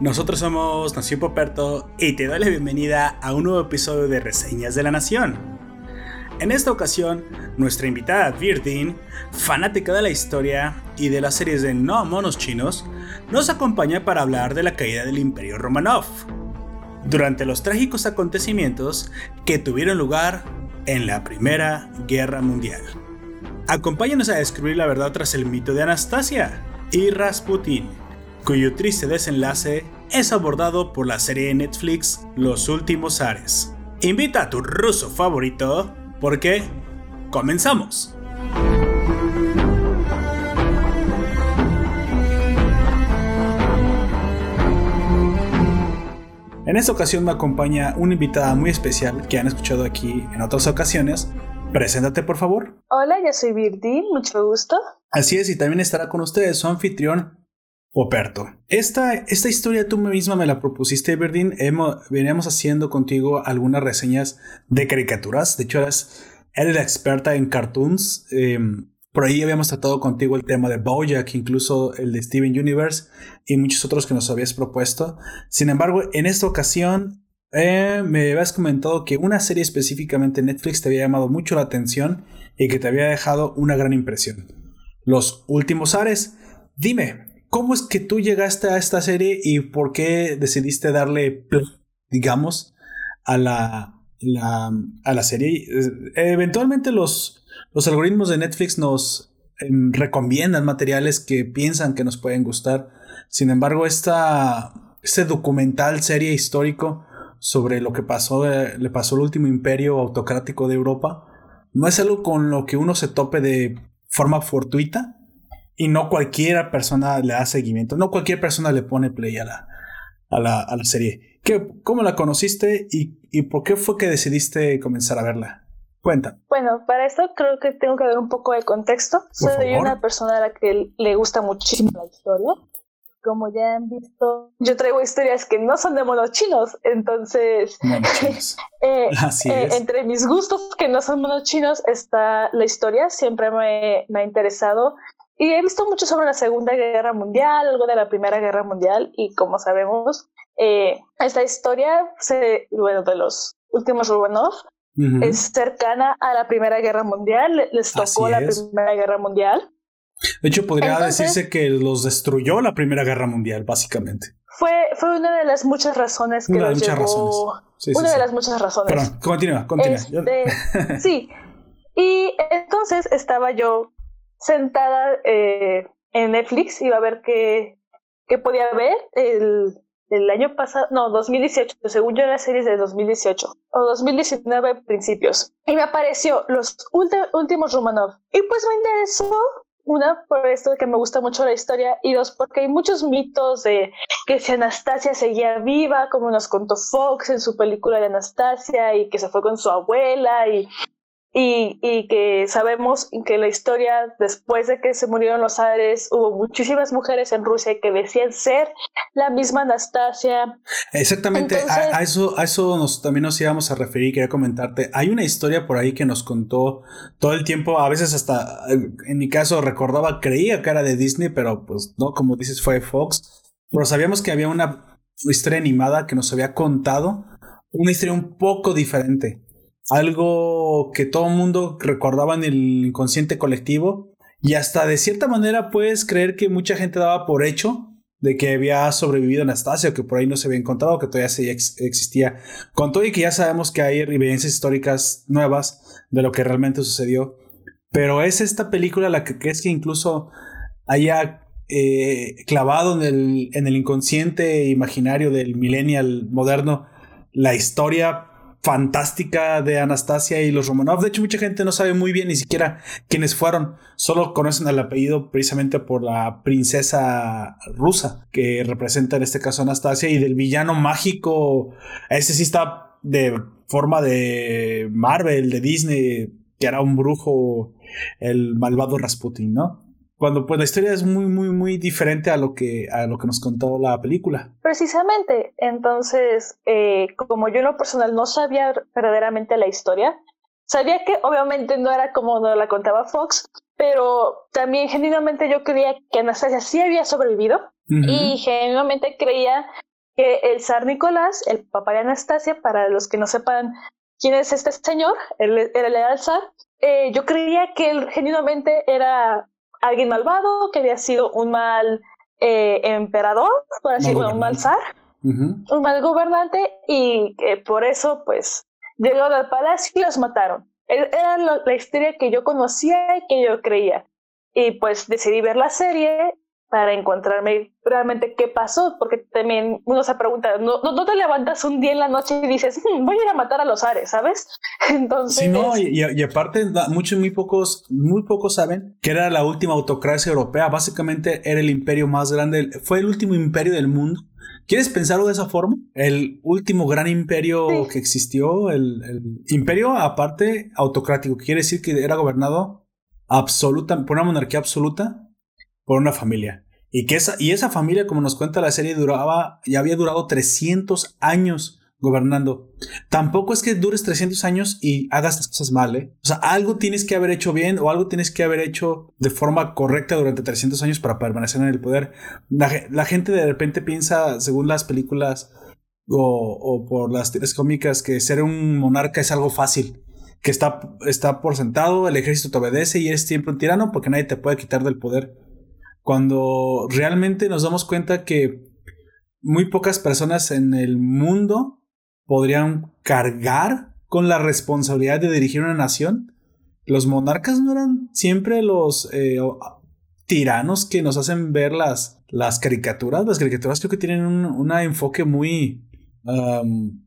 Nosotros somos Nación Poperto y te doy la bienvenida a un nuevo episodio de Reseñas de la Nación. En esta ocasión, nuestra invitada Virdin, fanática de la historia y de las series de No Monos Chinos, nos acompaña para hablar de la caída del Imperio Romanov, durante los trágicos acontecimientos que tuvieron lugar en la Primera Guerra Mundial. Acompáñanos a descubrir la verdad tras el mito de Anastasia y Rasputin cuyo triste desenlace es abordado por la serie de Netflix Los Últimos Ares. Invita a tu ruso favorito porque comenzamos. En esta ocasión me acompaña una invitada muy especial que han escuchado aquí en otras ocasiones. Preséntate por favor. Hola, yo soy Virdi, mucho gusto. Así es, y también estará con ustedes su anfitrión Operto. Esta, esta historia tú misma me la propusiste, Berdín. veníamos haciendo contigo algunas reseñas de caricaturas. De hecho, eres, eres la experta en cartoons. Em, por ahí habíamos tratado contigo el tema de Bojack, incluso el de Steven Universe y muchos otros que nos habías propuesto. Sin embargo, en esta ocasión eh, me habías comentado que una serie específicamente en Netflix te había llamado mucho la atención y que te había dejado una gran impresión. Los últimos Ares. Dime, ¿Cómo es que tú llegaste a esta serie y por qué decidiste darle digamos, a la, a la serie? Eventualmente los, los algoritmos de Netflix nos em, recomiendan materiales que piensan que nos pueden gustar. Sin embargo, esta, este documental, serie histórico sobre lo que pasó, eh, le pasó al último imperio autocrático de Europa, no es algo con lo que uno se tope de forma fortuita y no cualquier persona le da seguimiento, no cualquier persona le pone play a la, a la, a la serie. ¿Qué, ¿Cómo la conociste y, y, por qué fue que decidiste comenzar a verla? Cuenta. Bueno, para esto creo que tengo que dar un poco de contexto. Soy una persona a la que le gusta muchísimo la historia. Como ya han visto, yo traigo historias que no son de monos chinos, entonces eh, eh, entre mis gustos que no son monos chinos está la historia, siempre me, me ha interesado y he visto mucho sobre la Segunda Guerra Mundial, algo de la Primera Guerra Mundial, y como sabemos, eh, esta historia, se, bueno, de los últimos Romanov, es cercana a la Primera Guerra Mundial, les tocó la Primera Guerra Mundial. De hecho, podría decirse que los destruyó la Primera Guerra Mundial, básicamente. Fue, fue una de las muchas razones que una de muchas Razones. una de las muchas razones. Perdón, continúa, continúa. Este, sí. Y entonces estaba yo sentada eh, en Netflix, iba a ver qué, qué podía ver el, el año pasado, no, 2018, según yo la serie de 2018 o 2019 principios. Y me apareció los últimos Romanov. Y pues me interesó, una, por esto de que me gusta mucho la historia, y dos, porque hay muchos mitos de que si Anastasia seguía viva, como nos contó Fox en su película de Anastasia, y que se fue con su abuela, y y, y, que sabemos que la historia, después de que se murieron los Ares, hubo muchísimas mujeres en Rusia que decían ser la misma Anastasia. Exactamente, a, eso, a eso nos, también nos íbamos a referir, quería comentarte. Hay una historia por ahí que nos contó todo el tiempo, a veces hasta, en mi caso recordaba, creía que era de Disney, pero pues no, como dices, fue Fox. Pero sabíamos que había una historia animada que nos había contado, una historia un poco diferente algo que todo el mundo recordaba en el inconsciente colectivo y hasta de cierta manera puedes creer que mucha gente daba por hecho de que había sobrevivido Anastasia que por ahí no se había encontrado, que todavía se existía. Con todo y que ya sabemos que hay evidencias históricas nuevas de lo que realmente sucedió. Pero es esta película la que es que incluso haya eh, clavado en el, en el inconsciente imaginario del millennial moderno la historia fantástica de Anastasia y los Romanov. De hecho, mucha gente no sabe muy bien ni siquiera quiénes fueron. Solo conocen el apellido precisamente por la princesa rusa que representa en este caso Anastasia y del villano mágico. Ese sí está de forma de Marvel, de Disney, que era un brujo, el malvado Rasputin, ¿no? Cuando pues la historia es muy muy muy diferente a lo que a lo que nos contó la película. Precisamente entonces eh, como yo en lo personal no sabía verdaderamente la historia Sabía que obviamente no era como nos la contaba Fox, pero también genuinamente yo creía que Anastasia sí había sobrevivido y genuinamente creía que el zar Nicolás, el papá de Anastasia, para los que no sepan quién es este señor, él era el zar, eh, yo creía que él genuinamente era alguien malvado, que había sido un mal eh, emperador, por así decirlo, un mal zar, un mal gobernante, y que por eso, pues, llegaron al palacio y los mataron. E-, era la historia que yo conocía y que yo creía. Y pues decidí ver la serie para encontrarme realmente qué pasó, porque también uno se pregunta, no, no, te levantas un día en la noche y dices, hmm, voy a ir a matar a los Ares, ¿sabes? Entonces... Sí, no, y, y, aparte muchos, muy pocos, muy pocos saben que era la última autocracia europea, básicamente era el imperio más grande, fue el último imperio del mundo. ¿Quieres pensarlo de esa forma? El último gran imperio que existió, el, el imperio aparte autocrático, quiere decir que era gobernado absoluta, por una monarquía absoluta por una familia. Y, que esa, y esa familia, como nos cuenta la serie, duraba, ya había durado 300 años gobernando. Tampoco es que dures 300 años y hagas las cosas mal, ¿eh? O sea, algo tienes que haber hecho bien o algo tienes que haber hecho de forma correcta durante 300 años para permanecer en el poder. La, gente de repente piensa, según las películas o, o por las teorías cómicas, que ser un monarca es algo fácil que está, está por sentado, el ejército te obedece y eres siempre un tirano porque nadie te puede quitar del poder cuando realmente nos damos cuenta que muy pocas personas en el mundo podrían cargar con la responsabilidad de dirigir una nación. Los monarcas no eran siempre los eh, tiranos que nos hacen ver las, las caricaturas. Las caricaturas creo que tienen un, enfoque muy,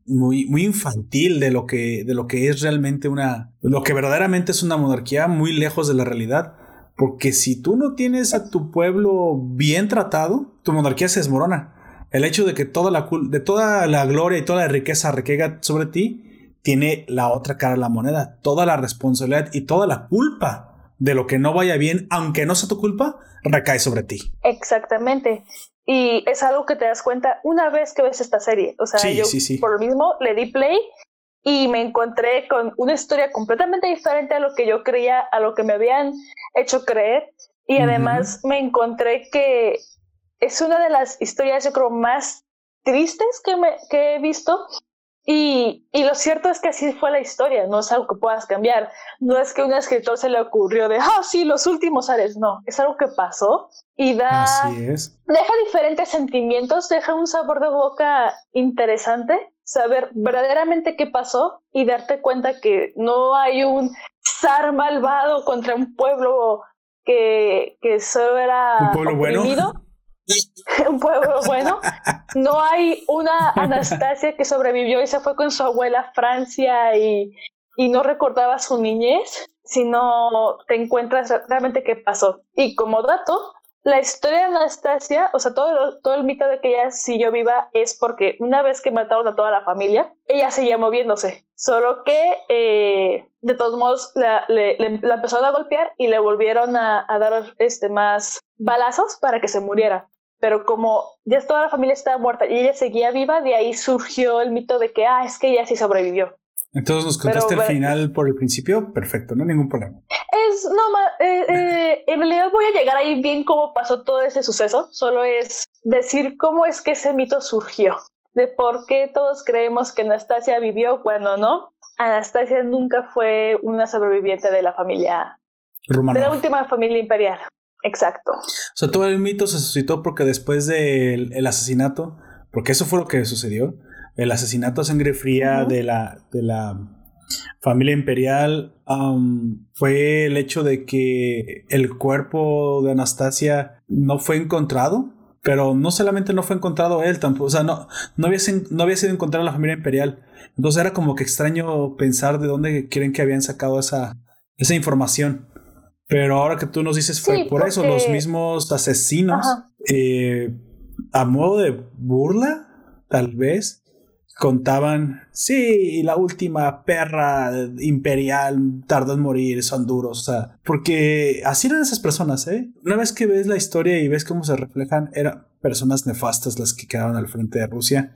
muy, muy infantil de lo, que, de lo que es realmente una, lo que verdaderamente es una monarquía muy lejos de la realidad. Porque si tú no tienes a tu pueblo bien tratado, tu monarquía se desmorona. El hecho de que toda la, de toda la gloria y toda la riqueza recaiga sobre ti, tiene la otra cara de la moneda. Toda la responsabilidad y toda la culpa de lo que no vaya bien, aunque no sea tu culpa, recae sobre ti. Exactamente. Y es algo que te das cuenta una vez que ves esta serie. O sea, yo por lo mismo le di play y me encontré con una historia completamente diferente a lo que yo creía, a lo que me habían hecho creer. Y además me encontré que es una de las historias, yo creo, más tristes que, me, que he visto. Y, y, lo cierto es que así fue la historia, no es algo que puedas cambiar. No es que a un escritor se le ocurrió de, ah, sí, los últimos Ares. No, es algo que pasó y da. Así es. Deja diferentes sentimientos, deja un sabor de boca interesante saber verdaderamente qué pasó y darte cuenta que no hay un zar malvado contra un pueblo que, que solo era un pueblo bueno. un pueblo bueno. No hay una Anastasia que sobrevivió y se fue con su abuela a Francia y, y no recordaba su niñez, sino te encuentras realmente qué pasó. Y como dato, la historia de Anastasia, o sea, todo, todo el mito de que ella siguió viva es porque una vez que mataron a toda la familia, ella seguía moviéndose. Solo que, eh, de todos modos, la, le, la, empezaron a golpear y le volvieron a, a, dar este, más balazos para que se muriera. Pero como ya toda la familia estaba muerta y ella seguía viva, de ahí surgió el mito de que, ah, es que ella sí sobrevivió. Entonces nos contaste el final por el principio, perfecto, no hay ningún problema. Es, no, eh, eh, en realidad voy a llegar ahí bien cómo pasó todo ese suceso, solo es decir cómo es que ese mito surgió, de por qué todos creemos que Anastasia vivió cuando no. Anastasia nunca fue una sobreviviente de la familia, Rumana. de la última familia imperial. Exacto. O sea, todo el mito se suscitó porque después del asesinato, porque eso fue lo que sucedió, el asesinato a sangre fría de, la, de la familia imperial um, fue el hecho de que el cuerpo de Anastasia no fue encontrado. Pero no solamente no fue encontrado él tampoco, o sea, no, no, había, no había sido encontrado la familia imperial. Entonces era como que extraño pensar de dónde creen que habían sacado esa, esa información. Pero ahora que tú nos dices fue por eso, los mismos asesinos, eh, a modo de burla, tal vez, contaban, sí, la última perra imperial tardó en morir, son duros, porque así eran esas personas, ¿eh? Una vez que ves la historia y ves cómo se reflejan, eran personas nefastas las que quedaron al frente de Rusia.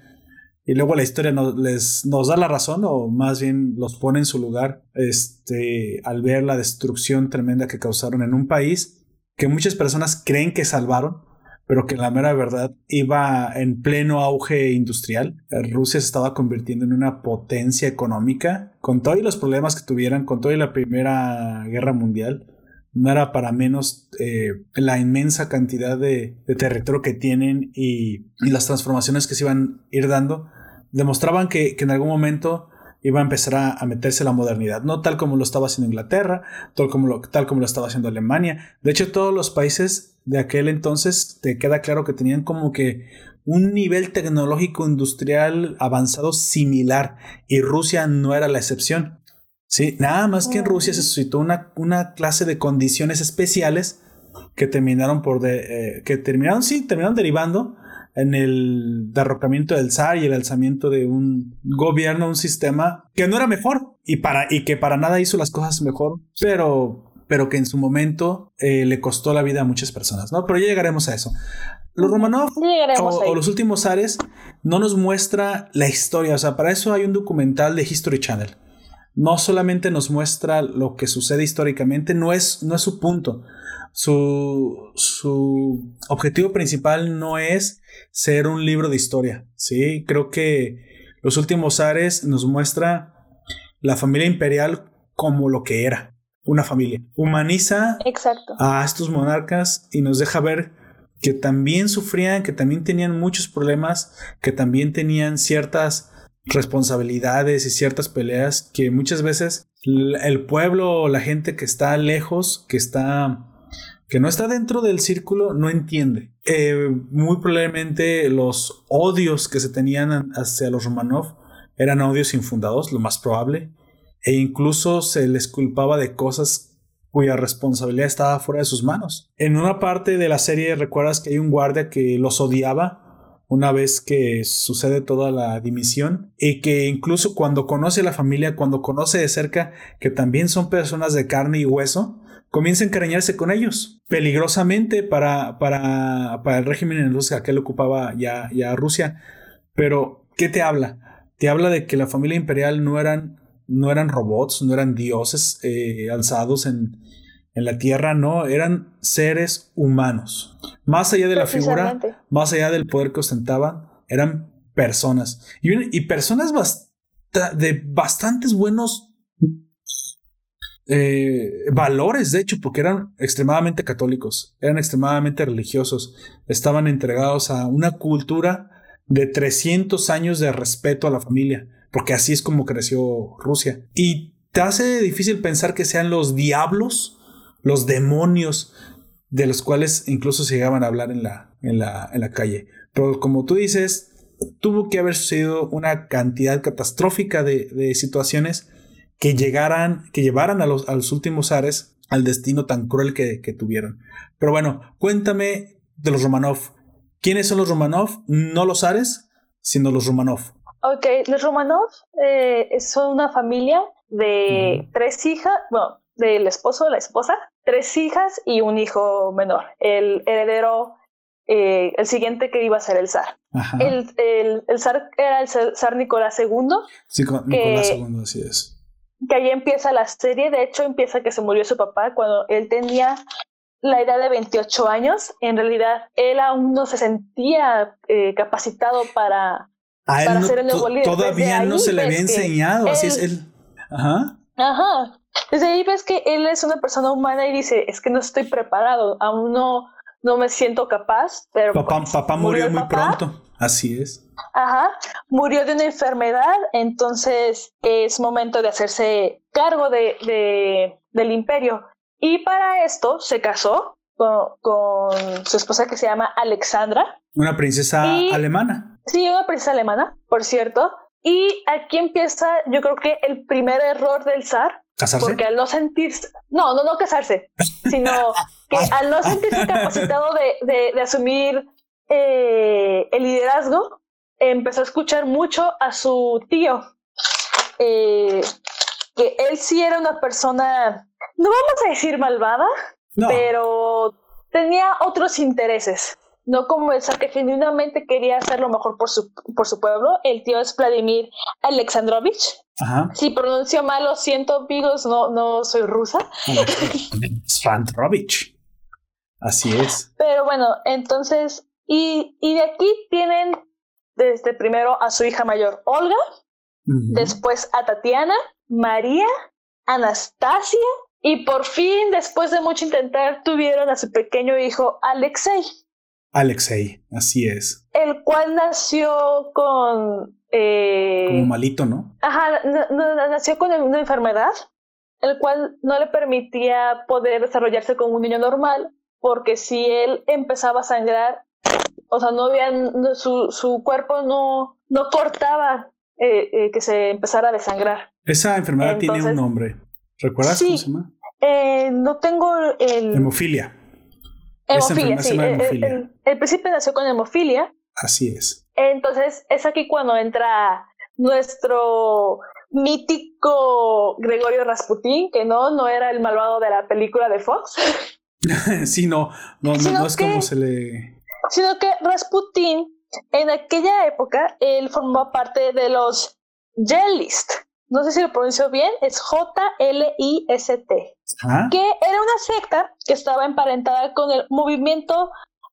y luego la historia nos, les, nos da la razón o más bien los pone en su lugar este, al ver la destrucción tremenda que causaron en un país que muchas personas creen que salvaron, pero que la mera verdad iba en pleno auge industrial. Rusia se estaba convirtiendo en una potencia económica con todos los problemas que tuvieran, con toda la Primera Guerra Mundial no era para menos eh, la inmensa cantidad de, territorio que tienen y, las transformaciones que se iban a ir dando demostraban que, en algún momento iba a empezar a, meterse la modernidad, no tal como lo estaba haciendo Inglaterra, tal como, lo, tal como lo estaba haciendo Alemania. De hecho, todos los países de aquel entonces te queda claro que tenían como que un nivel tecnológico industrial avanzado similar y Rusia no era la excepción. Sí, nada más que en Rusia se suscitó una, una clase de condiciones especiales que terminaron por de, eh, que terminaron, sí, terminaron derivando en el derrocamiento del zar y el alzamiento de un gobierno, un sistema que no era mejor y, para, y que para nada hizo las cosas mejor, pero, pero que en su momento eh, le costó la vida a muchas personas, ¿no? Pero ya llegaremos a eso. Los Romanov o, los últimos zares no nos muestra la historia, o sea, para eso hay un documental de History Channel no solamente nos muestra lo que sucede históricamente, no es, no es su punto. Su, su, objetivo principal no es ser un libro de historia. ¿sí? Creo que Los Últimos Ares nos muestra la familia imperial como lo que era, una familia. Humaniza a estos monarcas y nos deja ver que también sufrían, que también tenían muchos problemas, que también tenían ciertas responsabilidades y ciertas peleas que muchas veces el pueblo o la gente que está lejos, que está que no está dentro del círculo, no entiende. Eh, muy probablemente los odios que se tenían hacia los Romanov eran odios infundados, lo más probable, e incluso se les culpaba de cosas cuya responsabilidad estaba fuera de sus manos. En una parte de la serie recuerdas que hay un guardia que los odiaba una vez que sucede toda la dimisión y que incluso cuando conoce a la familia, cuando conoce de cerca que también son personas de carne y hueso, comienza a encariñarse con ellos peligrosamente para, para, para el régimen en Rusia que él ocupaba ya, ya Rusia. Pero, ¿qué te habla? Te habla de que la familia imperial no eran, no eran robots, no eran dioses eh, alzados en, en la tierra no, eran seres humanos. Más allá de la figura, más allá del poder que ostentaban, eran personas. Y, personas de bastantes buenos eh, valores, de hecho, porque eran extremadamente católicos, eran extremadamente religiosos, estaban entregados a una cultura de 300 años de respeto a la familia, porque así es como creció Rusia. Y te hace difícil pensar que sean los diablos los demonios de los cuales incluso se llegaban a hablar en la, en la, en la calle. Pero como tú dices, tuvo que haber sucedido una cantidad catastrófica de, situaciones que llegaran, que llevaran a los, a los, últimos ares al destino tan cruel que, tuvieron. Pero bueno, cuéntame de los Romanov. ¿Quiénes son los Romanov? No los ares, sino los Romanov. Ok, los Romanov eh, son una familia de tres hijas, bueno, del esposo, la esposa, tres hijas y un hijo menor. El heredero, eh, el siguiente que iba a ser el zar. El, el, zar era el zar Nicolás II. Sí, Nicolás II, así es. Que ahí empieza la serie. De hecho, empieza que se murió su papá cuando él tenía la edad de 28 años. En realidad, él aún no se sentía eh, capacitado para, para ser el nuevo líder. Todavía no se le había enseñado. así es él. Ajá. Ajá. Desde ahí ves que él es una persona humana y dice, es que no estoy preparado, aún no, no me siento capaz. Pero papá, pues, papá murió, muy pronto, así es. Ajá, murió de una enfermedad, entonces es momento de hacerse cargo de, de del imperio. Y para esto se casó con, su esposa que se llama Alexandra. Una princesa alemana. Sí, una princesa alemana, por cierto. Y aquí empieza, yo creo que el primer error del zar, ¿Casarse? Porque al no sentirse, no, no, no casarse, sino que al no sentirse capacitado de, de, asumir eh, el liderazgo, empezó a escuchar mucho a su tío, eh, que él sí era una persona, no vamos a decir malvada, pero tenía otros intereses. No como el que genuinamente quería hacer lo mejor por su, por su pueblo. El tío es Vladimir Alexandrovich. Ajá. Si pronuncio mal, lo siento, amigos, no, no soy rusa. Alexandrovich. Así es. Pero bueno, entonces, y, y de aquí tienen desde primero a su hija mayor, Olga, después a Tatiana, María, Anastasia, y por fin, después de mucho intentar, tuvieron a su pequeño hijo Alexei. Alexei, así es. El cual nació con... Eh, Como malito, ¿no? Ajá, nació con una enfermedad, el cual no le permitía poder desarrollarse como un niño normal, porque si él empezaba a sangrar, o sea, no había, su, su cuerpo no, no cortaba eh, eh, que se empezara a desangrar. Esa enfermedad tiene un nombre. ¿Recuerdas cómo se llama? Eh, no tengo el... Hemofilia. Hemofilia, sí. El, el, príncipe nació con hemofilia. Así es. Entonces es aquí cuando entra nuestro mítico Gregorio Rasputín, que no, no era el malvado de la película de Fox. sí, no, no, no, es como se le... Sino que Rasputín, en aquella época, él formó parte de los Jellist, no sé si lo pronuncio bien, es J-L-I-S-T, que era una secta que estaba emparentada con el movimiento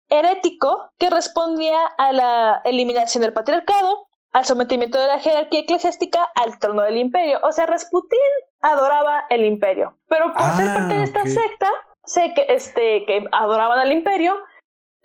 herético que respondía a la eliminación del patriarcado, al sometimiento de la jerarquía eclesiástica al trono del imperio. O sea, Rasputín adoraba el imperio, pero por ser parte de ah, esta secta, sé que, este, que adoraban al imperio,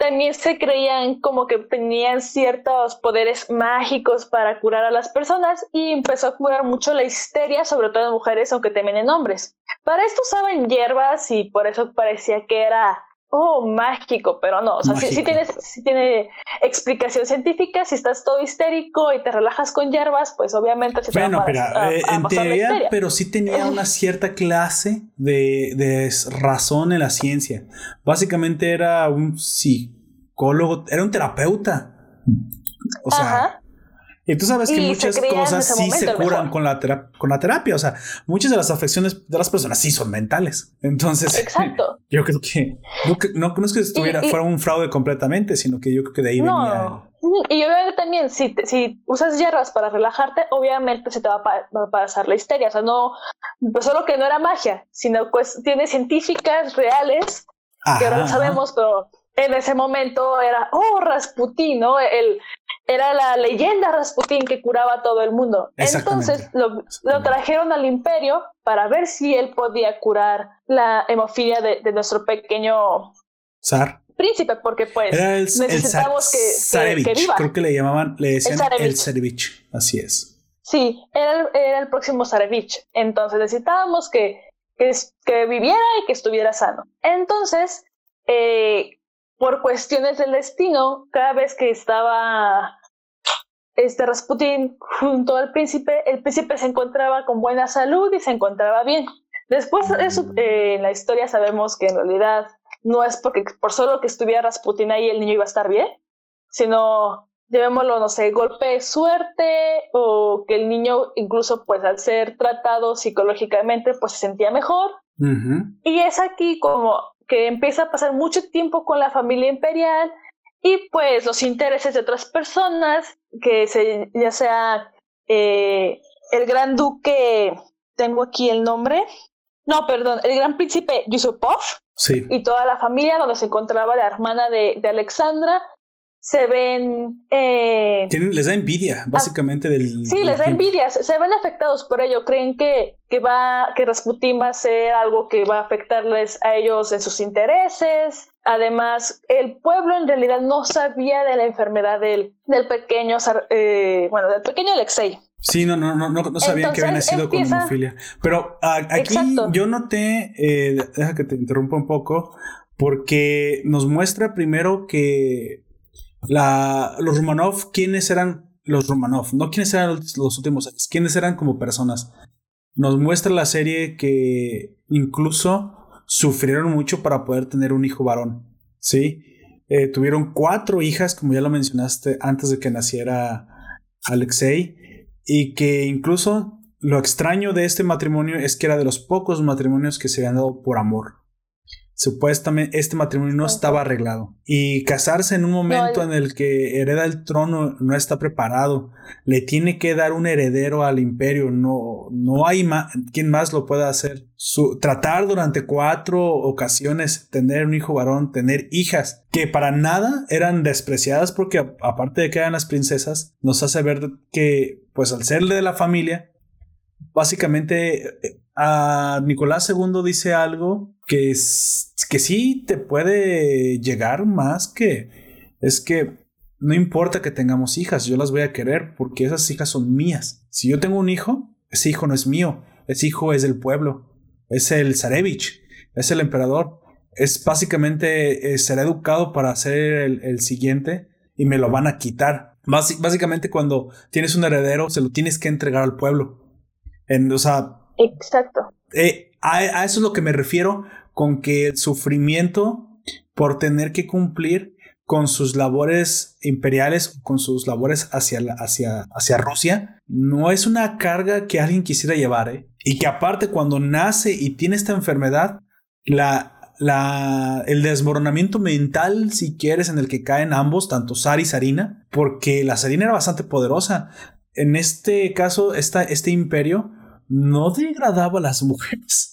también se creían como que tenían ciertos poderes mágicos para curar a las personas y empezó a curar mucho la histeria, sobre todo en mujeres, aunque también en hombres. Para esto usaban hierbas y por eso parecía que era oh, mágico, pero no, o sea, sí, tiene, tiene explicación científica, si estás todo histérico y te relajas con hierbas, pues obviamente se bueno, te va pero, eh, en teoría, pero sí tenía una cierta clase de, de, razón en la ciencia. Básicamente era un psicólogo, era un terapeuta. O sea, y tú sabes que muchas cosas sí se curan con la, con la terapia. O sea, muchas de las afecciones de las personas sí son mentales. Entonces, Exacto. yo creo que no, no, es que estuviera, fuera un fraude completamente, sino que yo creo que de ahí venía. Y yo veo que también, si, si usas hierbas para relajarte, obviamente se te va a, pasar la histeria. O sea, no, pues solo que no era magia, sino cuestiones científicas reales que ahora no sabemos, pero en ese momento era, oh, Rasputín, ¿no? El, era la leyenda Rasputín que curaba a todo el mundo. Entonces lo, trajeron al imperio para ver si él podía curar la hemofilia de, nuestro pequeño zar. Príncipe, porque pues necesitamos que, que, viva. Creo que le llamaban, le decían el Zarevich. Así es. Sí, era, era el próximo Zarevich. Entonces necesitábamos que, que, viviera y que estuviera sano. Entonces, eh, por cuestiones del destino, cada vez que estaba este Rasputin junto al príncipe, el príncipe se encontraba con buena salud y se encontraba bien. Después de eso, eh, en la historia sabemos que en realidad no es porque por solo que estuviera Rasputin ahí el niño iba a estar bien, sino llamémoslo, no sé, golpe de suerte o que el niño incluso pues al ser tratado psicológicamente pues se sentía mejor. Y es aquí como que empieza a pasar mucho tiempo con la familia imperial y pues los intereses de otras personas, que se, ya sea eh, el gran duque, tengo aquí el nombre, no, perdón, el gran príncipe Yusupov sí. y toda la familia donde se encontraba la hermana de, de Alexandra, se ven... Eh, les da envidia, básicamente, del... Sí, les da envidia, se, ven afectados por ello, creen que, que, va, que Rasputin va a ser algo que va a afectarles a ellos en sus intereses. Además, el pueblo en realidad no sabía de la enfermedad del, del pequeño, eh, bueno, del pequeño Alexei. Sí, no, no, no, no, sabían que había nacido con hemofilia. Pero aquí yo noté, eh, deja que te interrumpa un poco, porque nos muestra primero que la, los Romanov, ¿quiénes eran los Romanov? No quiénes eran los, últimos años, quiénes eran como personas. Nos muestra la serie que incluso sufrieron mucho para poder tener un hijo varón. Sí, eh, tuvieron cuatro hijas, como ya lo mencionaste, antes de que naciera Alexei, y que incluso lo extraño de este matrimonio es que era de los pocos matrimonios que se habían dado por amor. Supuestamente este matrimonio no estaba arreglado. Y casarse en un momento en el que hereda el trono no está preparado, le tiene que dar un heredero al imperio, no, no hay quien más lo pueda hacer. tratar durante cuatro ocasiones tener un hijo varón, tener hijas que para nada eran despreciadas porque aparte de que eran las princesas, nos hace ver que pues al serle de la familia, básicamente eh, a Nicolás II dice algo que, que sí te puede llegar más que es que no importa que tengamos hijas, yo las voy a querer porque esas hijas son mías. Si yo tengo un hijo, ese hijo no es mío, ese hijo es del pueblo, es el Zarevich, es el emperador, es básicamente eh, será educado para ser el, siguiente y me lo van a quitar. básicamente cuando tienes un heredero se lo tienes que entregar al pueblo. En, o sea, Exacto. Eh, a, eso es lo que me refiero con que el sufrimiento por tener que cumplir con sus labores imperiales con sus labores hacia, hacia, hacia Rusia, no es una carga que alguien quisiera llevar. ¿eh? Y que aparte cuando nace y tiene esta enfermedad, la, la, el desmoronamiento mental, si quieres, en el que caen ambos, tanto Sar y Sarina, porque la Sarina era bastante poderosa. En este caso, esta, este imperio no degradaba a las mujeres.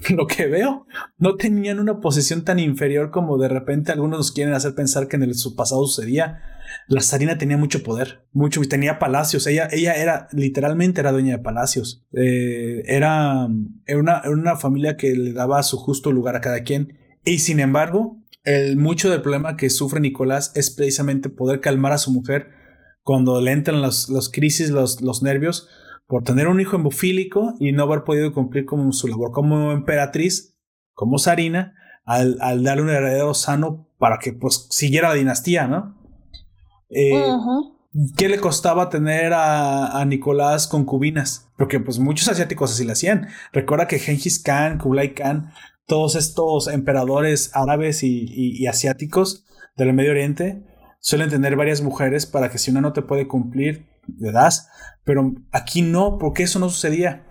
Lo que veo, no tenían una posición tan inferior como de repente algunos nos quieren hacer pensar que en el, su pasado sucedía. La zarina tenía mucho poder, mucho, tenía palacios. Ella, ella era, literalmente era dueña de palacios. Eh, era, era, una, una familia que le daba su justo lugar a cada quien. Y sin embargo, el, mucho del problema que sufre Nicolás es precisamente poder calmar a su mujer cuando le entran los crisis, los, los nervios, por tener un hijo hemofílico y no haber podido cumplir con su labor como emperatriz, como Sarina, al, darle un heredero sano para que pues siguiera la dinastía, ¿no? Eh, ¿Qué le costaba tener a, Nicolás concubinas? Porque pues muchos asiáticos así lo hacían. Recuerda que Genghis Khan, Kublai Khan, todos estos emperadores árabes y, y asiáticos del Medio Oriente suelen tener varias mujeres para que si una no te puede cumplir, le das. Pero aquí no, porque eso no sucedía.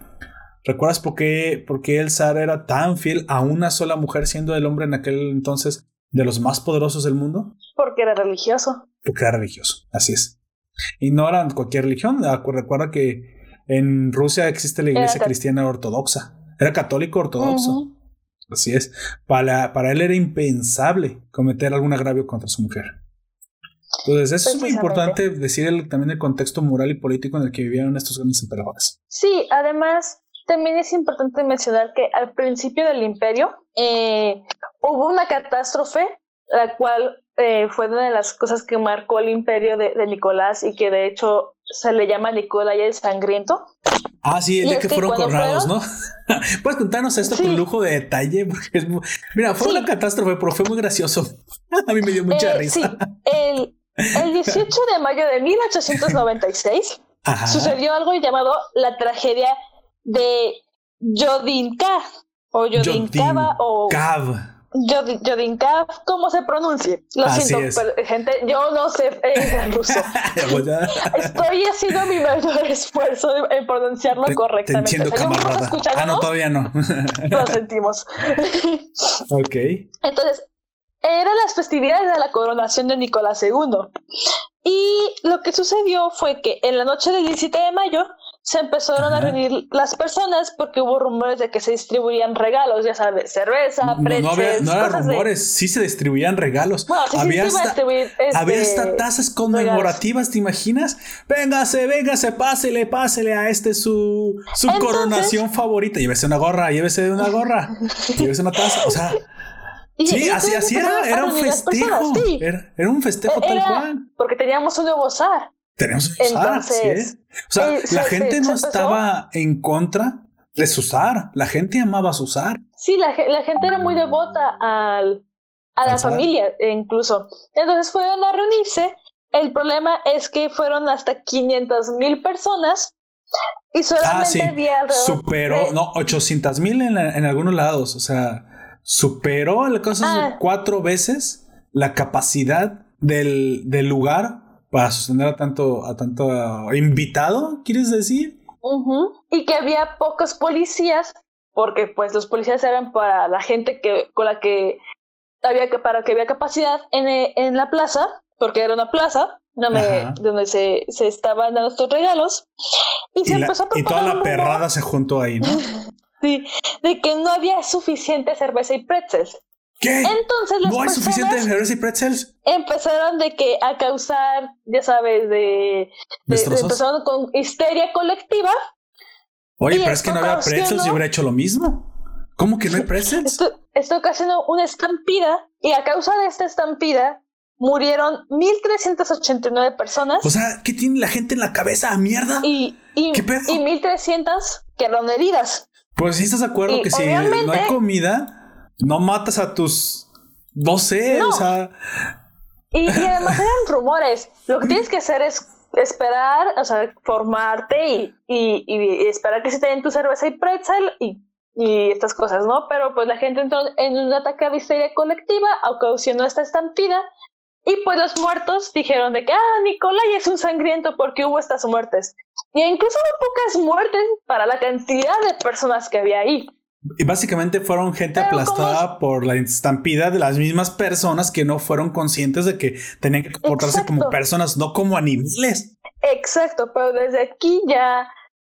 ¿Recuerdas por qué, por qué el zar era tan fiel a una sola mujer siendo el hombre en aquel entonces de los más poderosos del mundo? Porque era religioso. Porque era religioso, así es. Y no era cualquier religión. Recuerda que en Rusia existe la iglesia cristiana ortodoxa. Era católico ortodoxo. Así es. Para, para él era impensable cometer algún agravio contra su mujer. Entonces, eso es muy importante decir también el contexto moral y político en el que vivieron estos grandes emperadores. Sí, además, también es importante mencionar que al principio del imperio eh, hubo una catástrofe, la cual eh, fue una de las cosas que marcó el imperio de, Nicolás y que de hecho se le llama Nicolás el Sangriento. Ah, sí, el de que, fueron coronados, ¿no? ¿Puedes contarnos esto con lujo de detalle? Mira, fue una catástrofe, pero fue muy gracioso. A mí me dio mucha eh, risa. Sí, el, el 18 de mayo de 1896 sucedió algo llamado la tragedia de Jodinka o Jodinkava o Jodinkav, ¿cómo se pronuncia? Lo siento, gente, yo no sé en ruso. Estoy haciendo mi mayor esfuerzo en pronunciarlo correctamente. Te entiendo. Ah, no, todavía no. Lo sentimos. ok. Entonces, eran las festividades de la coronación de Nicolás II. Y lo que sucedió fue que en la noche del 17 de mayo se empezaron a reunir las personas porque hubo rumores de que se distribuían regalos, ya sabes, cerveza, pretzels, No, había, no eran rumores, sí se distribuían regalos. había, hasta, había hasta este, tazas conmemorativas, ¿te imaginas? Véngase, véngase, pásele, pásele a este su, su coronación favorita. Llévese una gorra, llévese una gorra, llévese una taza, o sea sí, así, así era, era un festejo. Era, un festejo tal cual. Porque teníamos un nuevo zar. Teníamos un zar, ¿sí? O sea, eh, la gente no estaba en contra de su zar. La gente amaba a su zar. Sí, la, la gente era muy devota al, a la familia, incluso. Entonces fueron a reunirse. El problema es que fueron hasta 500 mil personas y solamente ah, sí. había Superó, no, 800 mil en, en algunos lados. O sea, superó el caso ah. cuatro veces la capacidad del, del, lugar para sostener a tanto, a tanto invitado, ¿quieres decir? Y que había pocos policías porque pues los policías eran para la gente que con la que había que para que había capacidad en, en la plaza, porque era una plaza donde, donde se, se, estaban dando estos regalos. Y, se empezó a Y toda la perrada se juntó ahí, ¿no? sí, de que no había suficiente cerveza y pretzels. ¿Qué? Entonces ¿No hay suficiente cerveza y pretzels? Empezaron de que a causar, ya sabes, de, de, empezaron con histeria colectiva. Oye, pero es que no había pretzels y hubiera hecho lo mismo. ¿Cómo que no hay pretzels? Esto, esto ocasionó una estampida y a causa de esta estampida murieron 1.389 personas. O sea, ¿qué tiene la gente en la cabeza? ¿Mierda? Y, y, y 1.300 quedaron heridas. Pues si estás de acuerdo que si no hay comida, no matas a tus... No sé, o sea... Y, además eran rumores. Lo que tienes que hacer es esperar, o sea, formarte y, y, esperar que se te den tu cerveza y pretzel y, y estas cosas, ¿no? Pero pues la gente entró en un ataque de histeria colectiva, ocasionó esta estampida y pues los muertos dijeron de que, ah, Nicolai es un sangriento porque hubo estas muertes. Y incluso hubo pocas muertes para la cantidad de personas que había ahí. Y básicamente fueron gente aplastada por la estampida de las mismas personas que no fueron conscientes de que tenían que comportarse como personas, no como animales. Exacto, pero desde aquí ya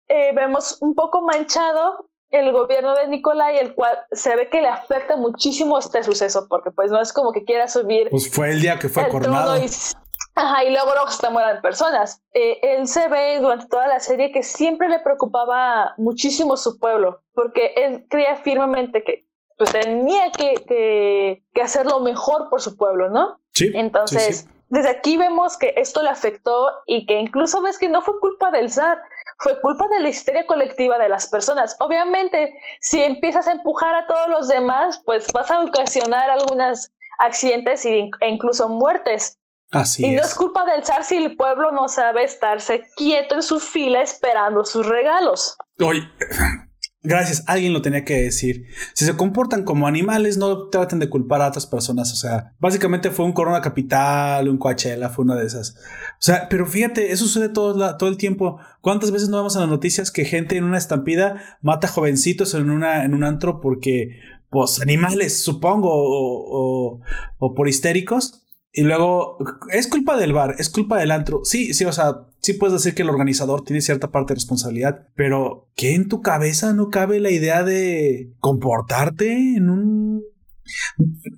eh, vemos un poco manchado el gobierno de Nicolai, el cual se ve que le afecta muchísimo este suceso, porque pues no es como que quiera subir. Pues fue el día que fue coronado. Y, ajá, y luego, luego se mueran personas. Eh, él se ve durante toda la serie que siempre le preocupaba muchísimo su pueblo, porque él creía firmemente que pues tenía que, que, que hacer lo mejor por su pueblo, ¿no? Sí. Entonces, desde aquí vemos que esto le afectó y que incluso ves que no fue culpa del zar, fue culpa de la histeria colectiva de las personas. Obviamente, si empiezas a empujar a todos los demás, pues vas a ocasionar algunos accidentes e incluso muertes. Así y no es culpa del zar si el pueblo no sabe estarse quieto en su fila esperando sus regalos. Oye, Gracias, alguien lo tenía que decir. Si se comportan como animales, no traten de culpar a otras personas. O sea, básicamente fue un Corona Capital, un Coachella, fue una de esas. O sea, pero fíjate, eso sucede todo, el tiempo. ¿Cuántas veces no vemos en las noticias que gente en una estampida mata jovencitos en, una, en un antro porque, pues, animales, supongo, o, o por histéricos? Y luego, es culpa del bar, es culpa del antro. Sí, sí, o sea, sí puedes decir que el organizador tiene cierta parte de responsabilidad, pero ¿qué en tu cabeza no cabe la idea de comportarte en un.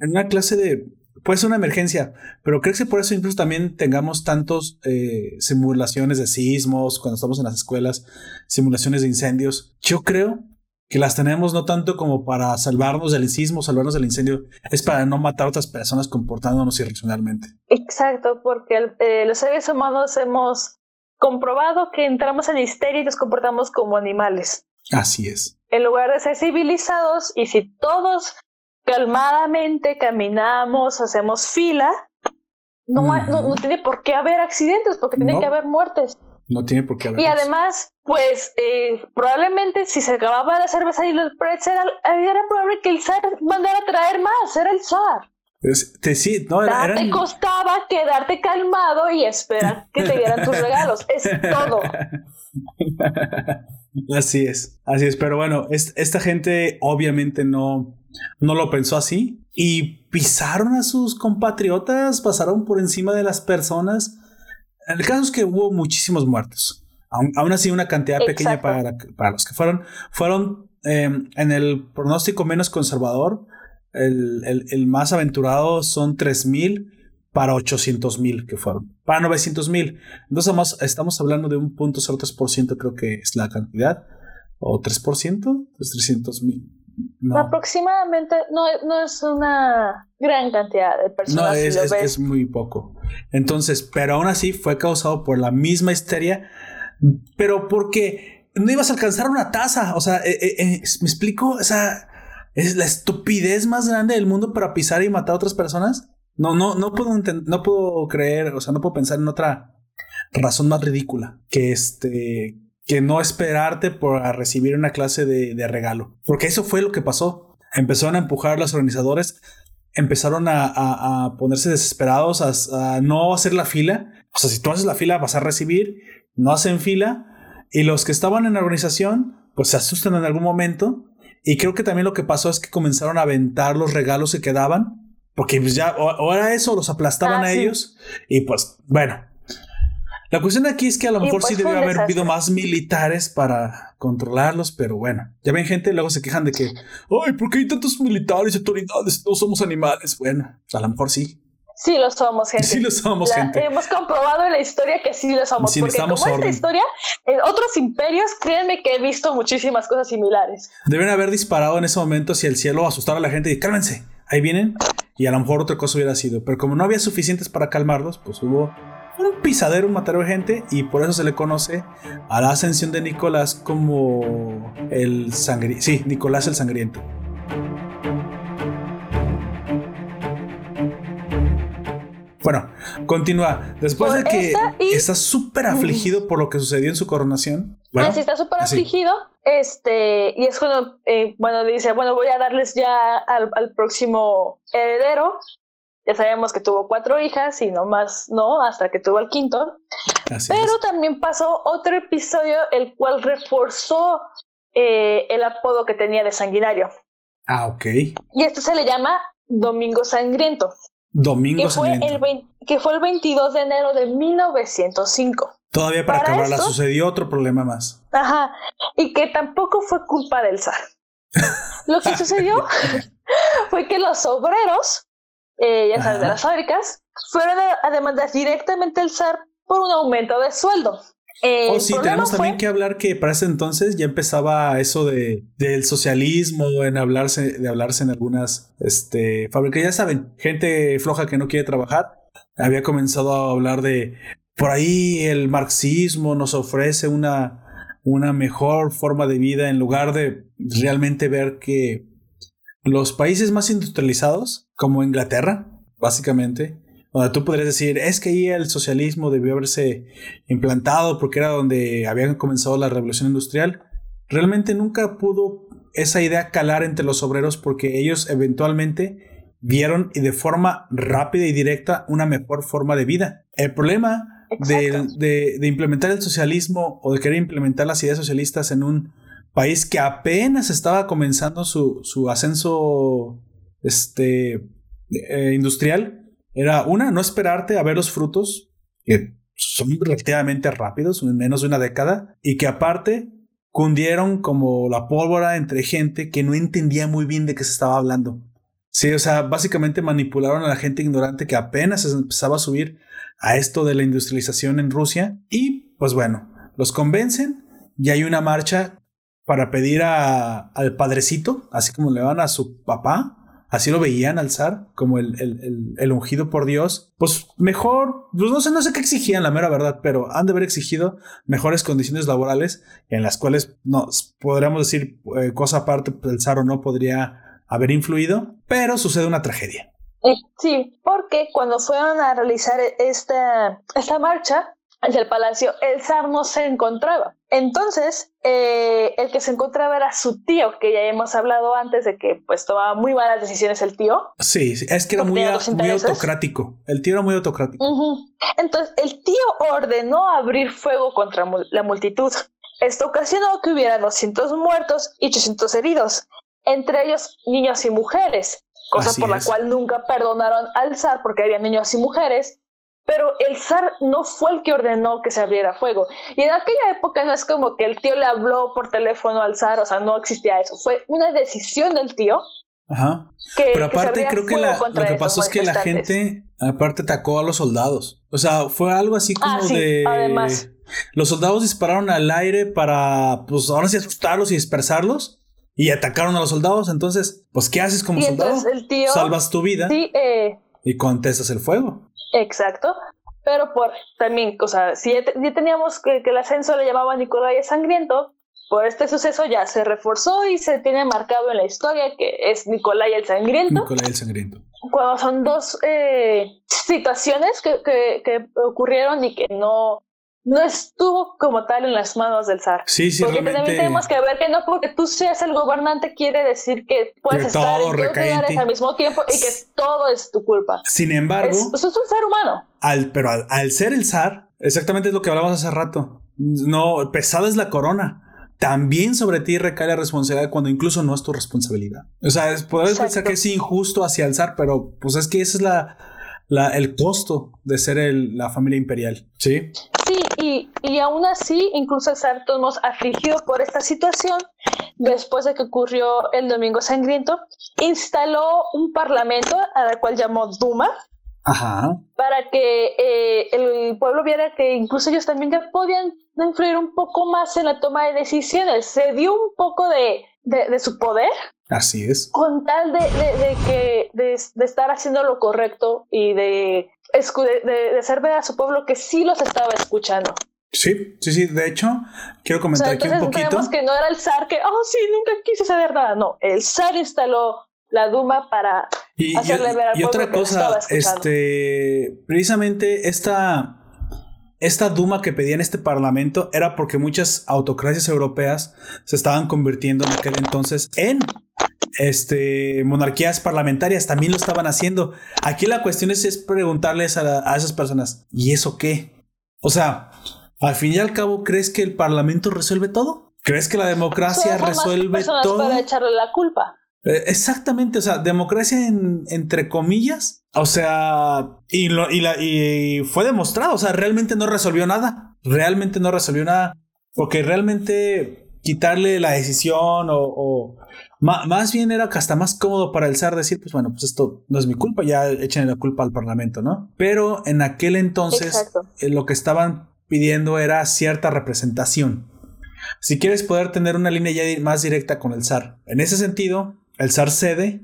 en una clase de. Puede ser una emergencia, pero creo que por eso incluso también tengamos tantos eh, simulaciones de sismos cuando estamos en las escuelas, simulaciones de incendios. Yo creo que las tenemos no tanto como para salvarnos del sismo, salvarnos del incendio, es para no matar a otras personas comportándonos irracionalmente. Exacto, porque eh, los seres humanos hemos comprobado que entramos en histeria y nos comportamos como animales. Así es. En lugar de ser civilizados, y si todos calmadamente caminamos, hacemos fila, no, no, tiene por qué haber accidentes, porque tiene que haber muertes. No tiene por qué haber. Y además, pues eh, probablemente si se acababa la cerveza y los pretzel, era probable que el zar mandara a traer más, era el zar. te, sí, no, era, Te costaba quedarte calmado y esperar que te dieran tus regalos. Es todo. Así es, así es. Pero bueno, esta gente obviamente no, no lo pensó así y pisaron a sus compatriotas, pasaron por encima de las personas el caso es que hubo muchísimos muertos. Aún, así, una cantidad pequeña para, para, los que fueron. Fueron em, en el pronóstico menos conservador. El, el, más aventurado son 3000 para 800 mil que fueron. Para 900 mil. Entonces, estamos, hablando de un punto 0.3%, creo que es la cantidad. O 3%, pues 300 mil. Aproximadamente no, no, es una gran cantidad de personas. No, es, es, muy poco. Entonces, pero aún así fue causado por la misma histeria, pero porque no ibas a alcanzar una taza. O sea, eh, eh, eh, ¿me explico? O sea, es la estupidez más grande del mundo para pisar y matar a otras personas. No, no, no puedo no puedo creer, o sea, no puedo pensar en otra razón más ridícula que este que no esperarte por recibir una clase de, regalo. Porque eso fue lo que pasó. Empezaron a empujar a los organizadores, empezaron a, ponerse desesperados, a, no hacer la fila. O sea, si tú haces la fila vas a recibir, no hacen fila. Y los que estaban en la organización, pues se asustan en algún momento Y creo que también lo que pasó es que comenzaron a aventar los regalos que quedaban, porque pues ya era eso, los aplastaban ah, a ellos. Y pues, bueno. La cuestión aquí es que a lo mejor sí pues, debe haber habido más militares para controlarlos, pero bueno, ya ven gente, luego se quejan de que, ay, ¿por qué hay tantos militares y autoridades? No somos animales. Bueno, a lo mejor sí. Sí lo somos, gente. Sí lo somos, gente. Hemos comprobado en la historia que sí lo somos. porque como esta historia, en otros imperios, créanme que he visto muchísimas cosas similares. Deben haber disparado en ese momento hacia el cielo, asustar a la gente y cálmense, ahí vienen. Y a lo mejor otra cosa hubiera sido. Pero como no había suficientes para calmarlos, pues hubo un pisadero, un matadero de gente. Y por eso se le conoce a la ascensión de Nicolás como el sangriento. Sí, Nicolás el sangriento. Bueno, continúa. Después de que está súper afligido por lo que sucedió en su coronación. Bueno, sí, está súper afligido. Este, y es cuando, eh, bueno, dice, bueno, voy a darles ya al, próximo heredero. Ya sabemos que tuvo cuatro hijas y no más, no, hasta que tuvo el quinto. Pero también pasó otro episodio el cual reforzó eh, el apodo que tenía de sanguinario. Ah, ok. Y esto se le llama Domingo Sangriento. Domingo que fue, el que fue el 22 de enero de 1905. Todavía para, acabarla sucedió otro problema más. Ajá, y que tampoco fue culpa del zar. Lo que sucedió fue que los obreros, eh, ya sabes, de las fábricas, fueron a demandar directamente al zar por un aumento de sueldo. Eh, oh, sí, tenemos también que hablar que para ese entonces ya empezaba eso de del socialismo, en hablarse, de hablarse en algunas este, fábricas. Ya saben, gente floja que no quiere trabajar. Había comenzado a hablar de por ahí el marxismo nos ofrece una, una mejor forma de vida en lugar de realmente ver que los países más industrializados, como Inglaterra, básicamente, donde tú podrías decir, es que ahí el socialismo debió haberse implantado porque era donde habían comenzado la revolución industrial, realmente nunca pudo esa idea calar entre los obreros porque ellos eventualmente vieron y de forma rápida y directa una mejor forma de vida. El problema de, de, implementar el socialismo o de querer implementar las ideas socialistas en un país que apenas estaba comenzando su, su ascenso este, eh, industrial era una, no esperarte a ver los frutos, que son relativamente rápidos, en menos de una década, y que aparte cundieron como la pólvora entre gente que no entendía muy bien de qué se estaba hablando. Sí, o sea, básicamente manipularon a la gente ignorante que apenas empezaba a subir a esto de la industrialización en Rusia y pues bueno, los convencen y hay una marcha para pedir a, al padrecito, así como le van a su papá, así lo veían al zar, como el, el, el, ungido por Dios, pues mejor, pues no sé, no sé qué exigían, la mera verdad, pero han de haber exigido mejores condiciones laborales en las cuales, no, podríamos decir, eh, cosa aparte, pues, el zar o no podría haber influido, pero sucede una tragedia. Eh, sí, porque cuando fueron a realizar esta, esta marcha, hacia el palacio, el zar no se encontraba. Entonces, eh, el que se encontraba era su tío, que ya hemos hablado antes de que pues tomaba muy malas decisiones el tío. Sí, es que era muy, muy, autocrático. El tío era muy autocrático. Entonces, el tío ordenó abrir fuego contra la multitud. Esto ocasionó que hubiera 200 muertos y 800 heridos, entre ellos niños y mujeres, cosa por la cual nunca perdonaron al zar porque había niños y mujeres pero el zar no fue el que ordenó que se abriera fuego. Y en aquella época no es como que el tío le habló por teléfono al zar, o sea, no existía eso. Fue una decisión del tío. Ajá. pero aparte creo que lo que pasó es que la gente aparte atacó a los soldados. O sea, fue algo así ah, como de... Además. Los soldados dispararon al aire para, pues ahora sí asustarlos y dispersarlos. Y atacaron a los soldados. Entonces, pues, ¿qué haces como soldado? El tío, Salvas tu vida. Sí, eh, y contestas el fuego. Exacto. Pero por también, o sea, si ya, teníamos que, el ascenso le llamaba Nicolai Sangriento, por este suceso ya se reforzó y se tiene marcado en la historia que es Nicolai el Sangriento. Nicolai el Sangriento. Cuando son dos eh, situaciones que, que, ocurrieron y que no, no estuvo como tal en las manos del zar. Sí, sí, porque también tenemos que ver que no porque tú seas el gobernante quiere decir que puedes estar en dos lugares al mismo tiempo y que todo es tu culpa. Sin embargo, es, pues, es un ser humano. Al, pero al, ser el zar, exactamente es lo que hablamos hace rato. No, pesada es la corona. también sobre ti recae la responsabilidad cuando incluso no es tu responsabilidad. O sea, podrías pensar que es injusto hacia el zar, pero pues es que ese es la, la el costo de ser el, la familia imperial, ¿sí? Sí, y, y aún así, incluso el zar nos afligido por esta situación, después de que ocurrió el Domingo Sangriento, instaló un parlamento al cual llamó Duma, para que eh, el pueblo viera que incluso ellos también ya podían influir un poco más en la toma de decisiones. Se dio un poco de, de, su poder. Así es. Con tal de, de que, de, estar haciendo lo correcto y de, de, hacer ver a su pueblo que sí los estaba escuchando. Sí, sí, sí. De hecho, quiero comentar aquí un poquito. que no era el zar que, oh, sí, nunca quise saber nada. No, el zar instaló la Duma para hacerle ver al y otra cosa, este, precisamente esta, esta Duma que pedía en este parlamento era porque muchas autocracias europeas se estaban convirtiendo en aquel entonces en este, monarquías parlamentarias, también lo estaban haciendo. Aquí la cuestión es, preguntarles a, esas personas, ¿y eso qué? O sea, al fin y al cabo, ¿crees que el parlamento resuelve todo? ¿Crees que la democracia resuelve todo? Para echarle la culpa. Eh, exactamente, o sea, democracia en, entre comillas, o sea, y, lo, y, la, y fue demostrado, o sea, realmente no resolvió nada, realmente no resolvió nada, porque realmente quitarle la decisión o, más bien era hasta más cómodo para el zar decir, pues bueno, pues esto no es mi culpa, ya echen la culpa al parlamento, ¿no? Pero en aquel entonces eh, lo que estaban pidiendo era cierta representación. Si quieres poder tener una línea ya más directa con el zar. En ese sentido, el zar cede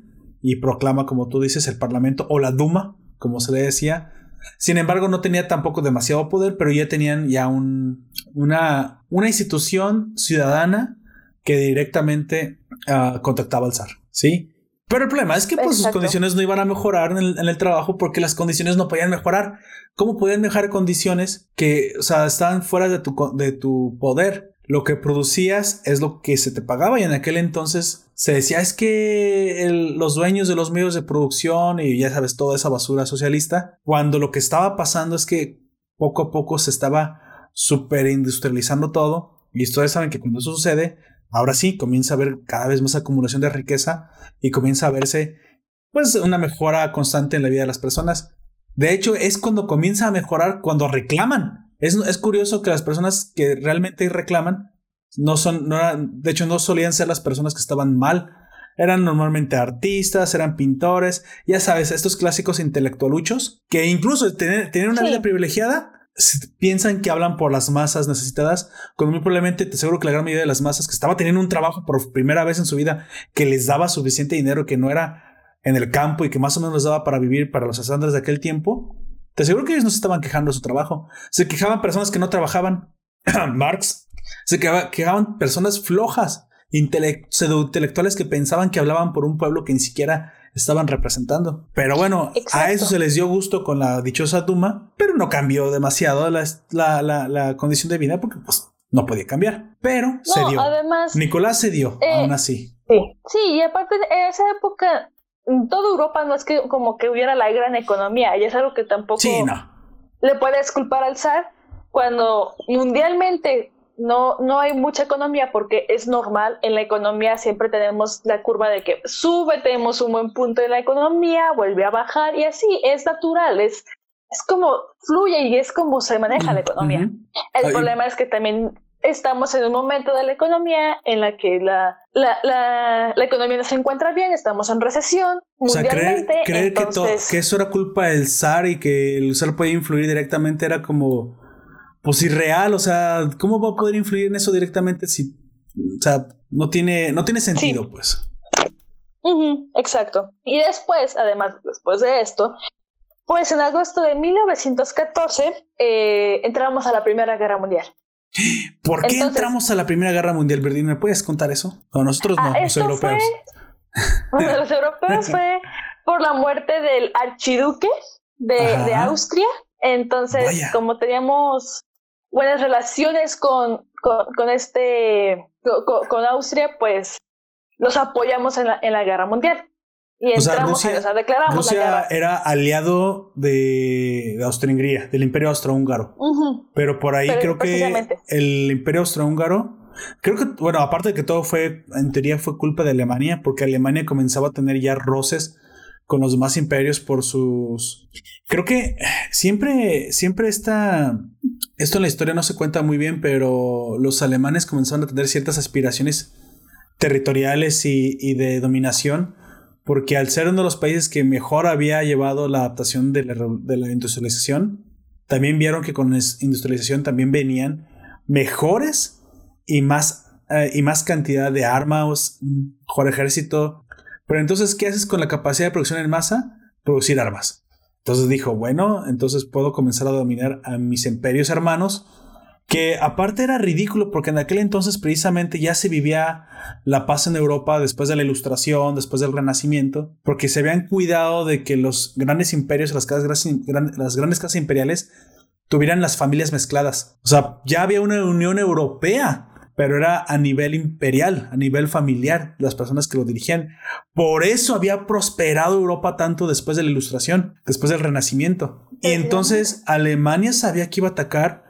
y proclama, como tú dices, el parlamento o la Duma, como se le decía. Sin embargo, no tenía tampoco demasiado poder, pero ya tenían ya un, una, una institución ciudadana que directamente ah, contactaba al zar, ¿sí? Pero el problema es que pues, sus condiciones no iban a mejorar en el, en el, trabajo porque las condiciones no podían mejorar. ¿Cómo podían mejorar condiciones que, o sea, estaban fuera de tu, de tu poder? Lo que producías es lo que se te pagaba y en aquel entonces se decía es que los dueños de los medios de producción y ya sabes toda esa basura socialista, cuando lo que estaba pasando es que poco a poco se estaba super industrializando todo y ustedes saben que cuando eso sucede, ahora sí comienza a haber cada vez más acumulación de riqueza y comienza a verse pues una mejora constante en la vida de las personas. De hecho, es cuando comienza a mejorar cuando reclaman es, curioso que las personas que realmente reclaman no son, no de hecho, no solían ser las personas que estaban mal. Eran normalmente artistas, eran pintores, ya sabes, estos clásicos intelectualuchos que incluso tienen una vida privilegiada piensan que hablan por las masas necesitadas, cuando muy probablemente te aseguro que la gran mayoría de las masas que estaba teniendo un trabajo por primera vez en su vida que les daba suficiente dinero que no era en el campo y que más o menos les daba para vivir para los estándares de aquel tiempo, te aseguro que ellos no se estaban quejando de su trabajo. Se quejaban personas que no trabajaban. Marx. Se quejaban personas flojas, intelectuales que pensaban que hablaban por un pueblo que ni siquiera estaban representando. Pero bueno, a eso se les dio gusto con la dichosa Duma, pero no cambió demasiado la, condición de vida porque pues no podía cambiar. Pero se dio. Además, Nicolás se dio, eh, aún así. Sí. sí, y aparte en esa época en toda Europa no es que como que hubiera la gran economía, y es algo que tampoco le puedes culpar al zar cuando mundialmente no, no hay mucha economía porque es normal, en la economía siempre tenemos la curva de que sube, tenemos un buen punto en la economía, vuelve a bajar y así es natural, es, es como fluye y es como se maneja la economía. El problema es que también estamos en un momento de la economía en la que la, la, la, la economía no se encuentra bien, estamos en recesión mundialmente. O sea, creer, que, eso era culpa del SAR y que el SAR podía influir directamente era como, pues irreal, o sea, ¿cómo va a poder influir en eso directamente si, o sea, no tiene, no tiene sentido, pues? exacto. Y después, además, después de esto, pues en agosto de 1914 eh, entramos a la Primera Guerra Mundial. ¿Por qué entramos a la Primera Guerra Mundial, Verdín? ¿Me puedes contar eso? No, nosotros no, ah, los europeos. los europeos fue por la muerte del archiduque de, Austria. Entonces, como teníamos buenas relaciones con, con, este con, Austria, pues los apoyamos en la, en la guerra mundial. Y entramos, o sea, declaramos Rusia era aliado de, de Austria-Hungría, del Imperio Austrohúngaro. Pero por ahí creo que el Imperio Austrohúngaro creo que, bueno, aparte de que todo fue, en teoría fue culpa de Alemania, porque Alemania comenzaba a tener ya roces con los demás imperios por sus... Creo que siempre, siempre está... Esto en la historia no se cuenta muy bien, pero los alemanes comenzaron a tener ciertas aspiraciones territoriales y, de dominación, porque al ser uno de los países que mejor había llevado la adaptación de la, industrialización, también vieron que con la industrialización también venían mejores y más, eh, y más cantidad de armas, mejor ejército, pero entonces, ¿qué haces con la capacidad de producción en masa? Producir armas. Entonces dijo, bueno, entonces puedo comenzar a dominar a mis imperios hermanos, que aparte era ridículo porque en aquel entonces precisamente ya se vivía la paz en Europa después de la Ilustración, después del Renacimiento, porque se habían cuidado de que los grandes imperios, las, casas, las grandes casas imperiales, tuvieran las familias mezcladas. O sea, ya había una Unión Europea pero era a nivel imperial, a nivel familiar, las personas que lo dirigían. Por eso había prosperado Europa tanto después de la Ilustración, después del Renacimiento. Y entonces Alemania sabía que iba a atacar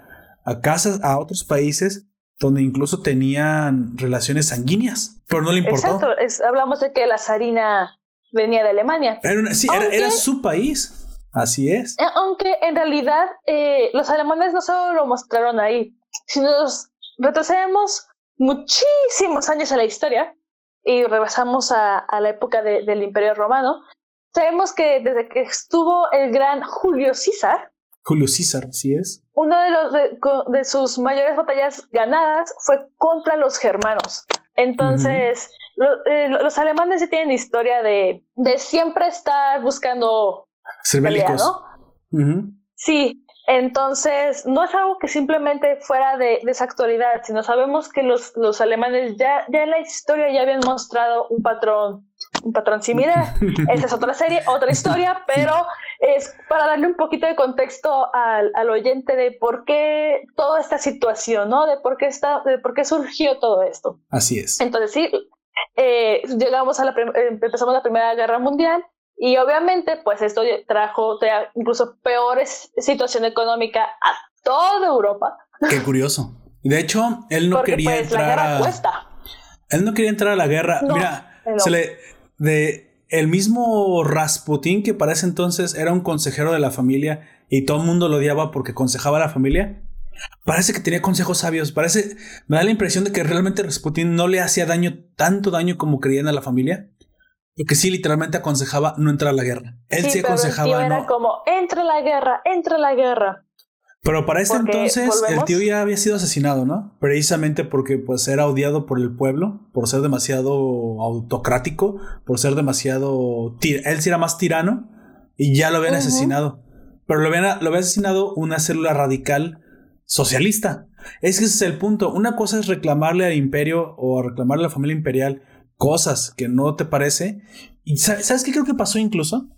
a casas, a otros países donde incluso tenían relaciones sanguíneas, pero no le importó. Exacto, hablamos de que la zarina venía de Alemania. sí, era, su país. Así es. Eh, aunque en realidad eh, los alemanes no solo lo mostraron ahí, sino los retrocedemos muchísimos años a la historia y regresamos a, la época del Imperio Romano, sabemos que desde que estuvo el gran Julio César, Julio César, sí es. Uno de, los, de, sus mayores batallas ganadas fue contra los germanos. Entonces, eh, los alemanes sí tienen historia de, de siempre estar buscando ser bélicos. ¿no? Sí, entonces, no es algo que simplemente fuera de, esa actualidad, sino sabemos que los, los alemanes ya, ya en la historia ya habían mostrado un patrón, un patrón similar. Esa es otra serie, otra historia, pero es para darle un poquito de contexto al, al oyente de por qué toda esta situación, ¿no? De por qué está, de por qué surgió todo esto. Así es. Entonces, sí, eh, llegamos a la, empezamos la Primera Guerra Mundial y obviamente, pues esto trajo incluso peores situación económica a toda Europa. Qué curioso. De hecho, él no quería pues, entrar a... Él no quería entrar a la guerra. Mira, se le de el mismo Rasputín que para ese entonces era un consejero de la familia y todo el mundo lo odiaba porque aconsejaba a la familia. Parece que tenía consejos sabios. Parece, me da la impresión de que realmente Rasputín no le hacía daño, tanto daño como creían a la familia. Porque sí, literalmente aconsejaba no entrar a la guerra. Él sí, aconsejaba. El tío era como, entra a la guerra, entra a la guerra. Pero para ese entonces el tío ya había sido asesinado, ¿no? Precisamente porque pues era odiado por el pueblo, por ser demasiado autocrático, por ser demasiado... Él sí era más tirano y ya lo habían asesinado. Pero lo habían, lo había asesinado una célula radical socialista. Es que ese es el punto. Una cosa es reclamarle al imperio o reclamarle a la familia imperial cosas que no te parece. ¿Y sabes qué creo que pasó incluso?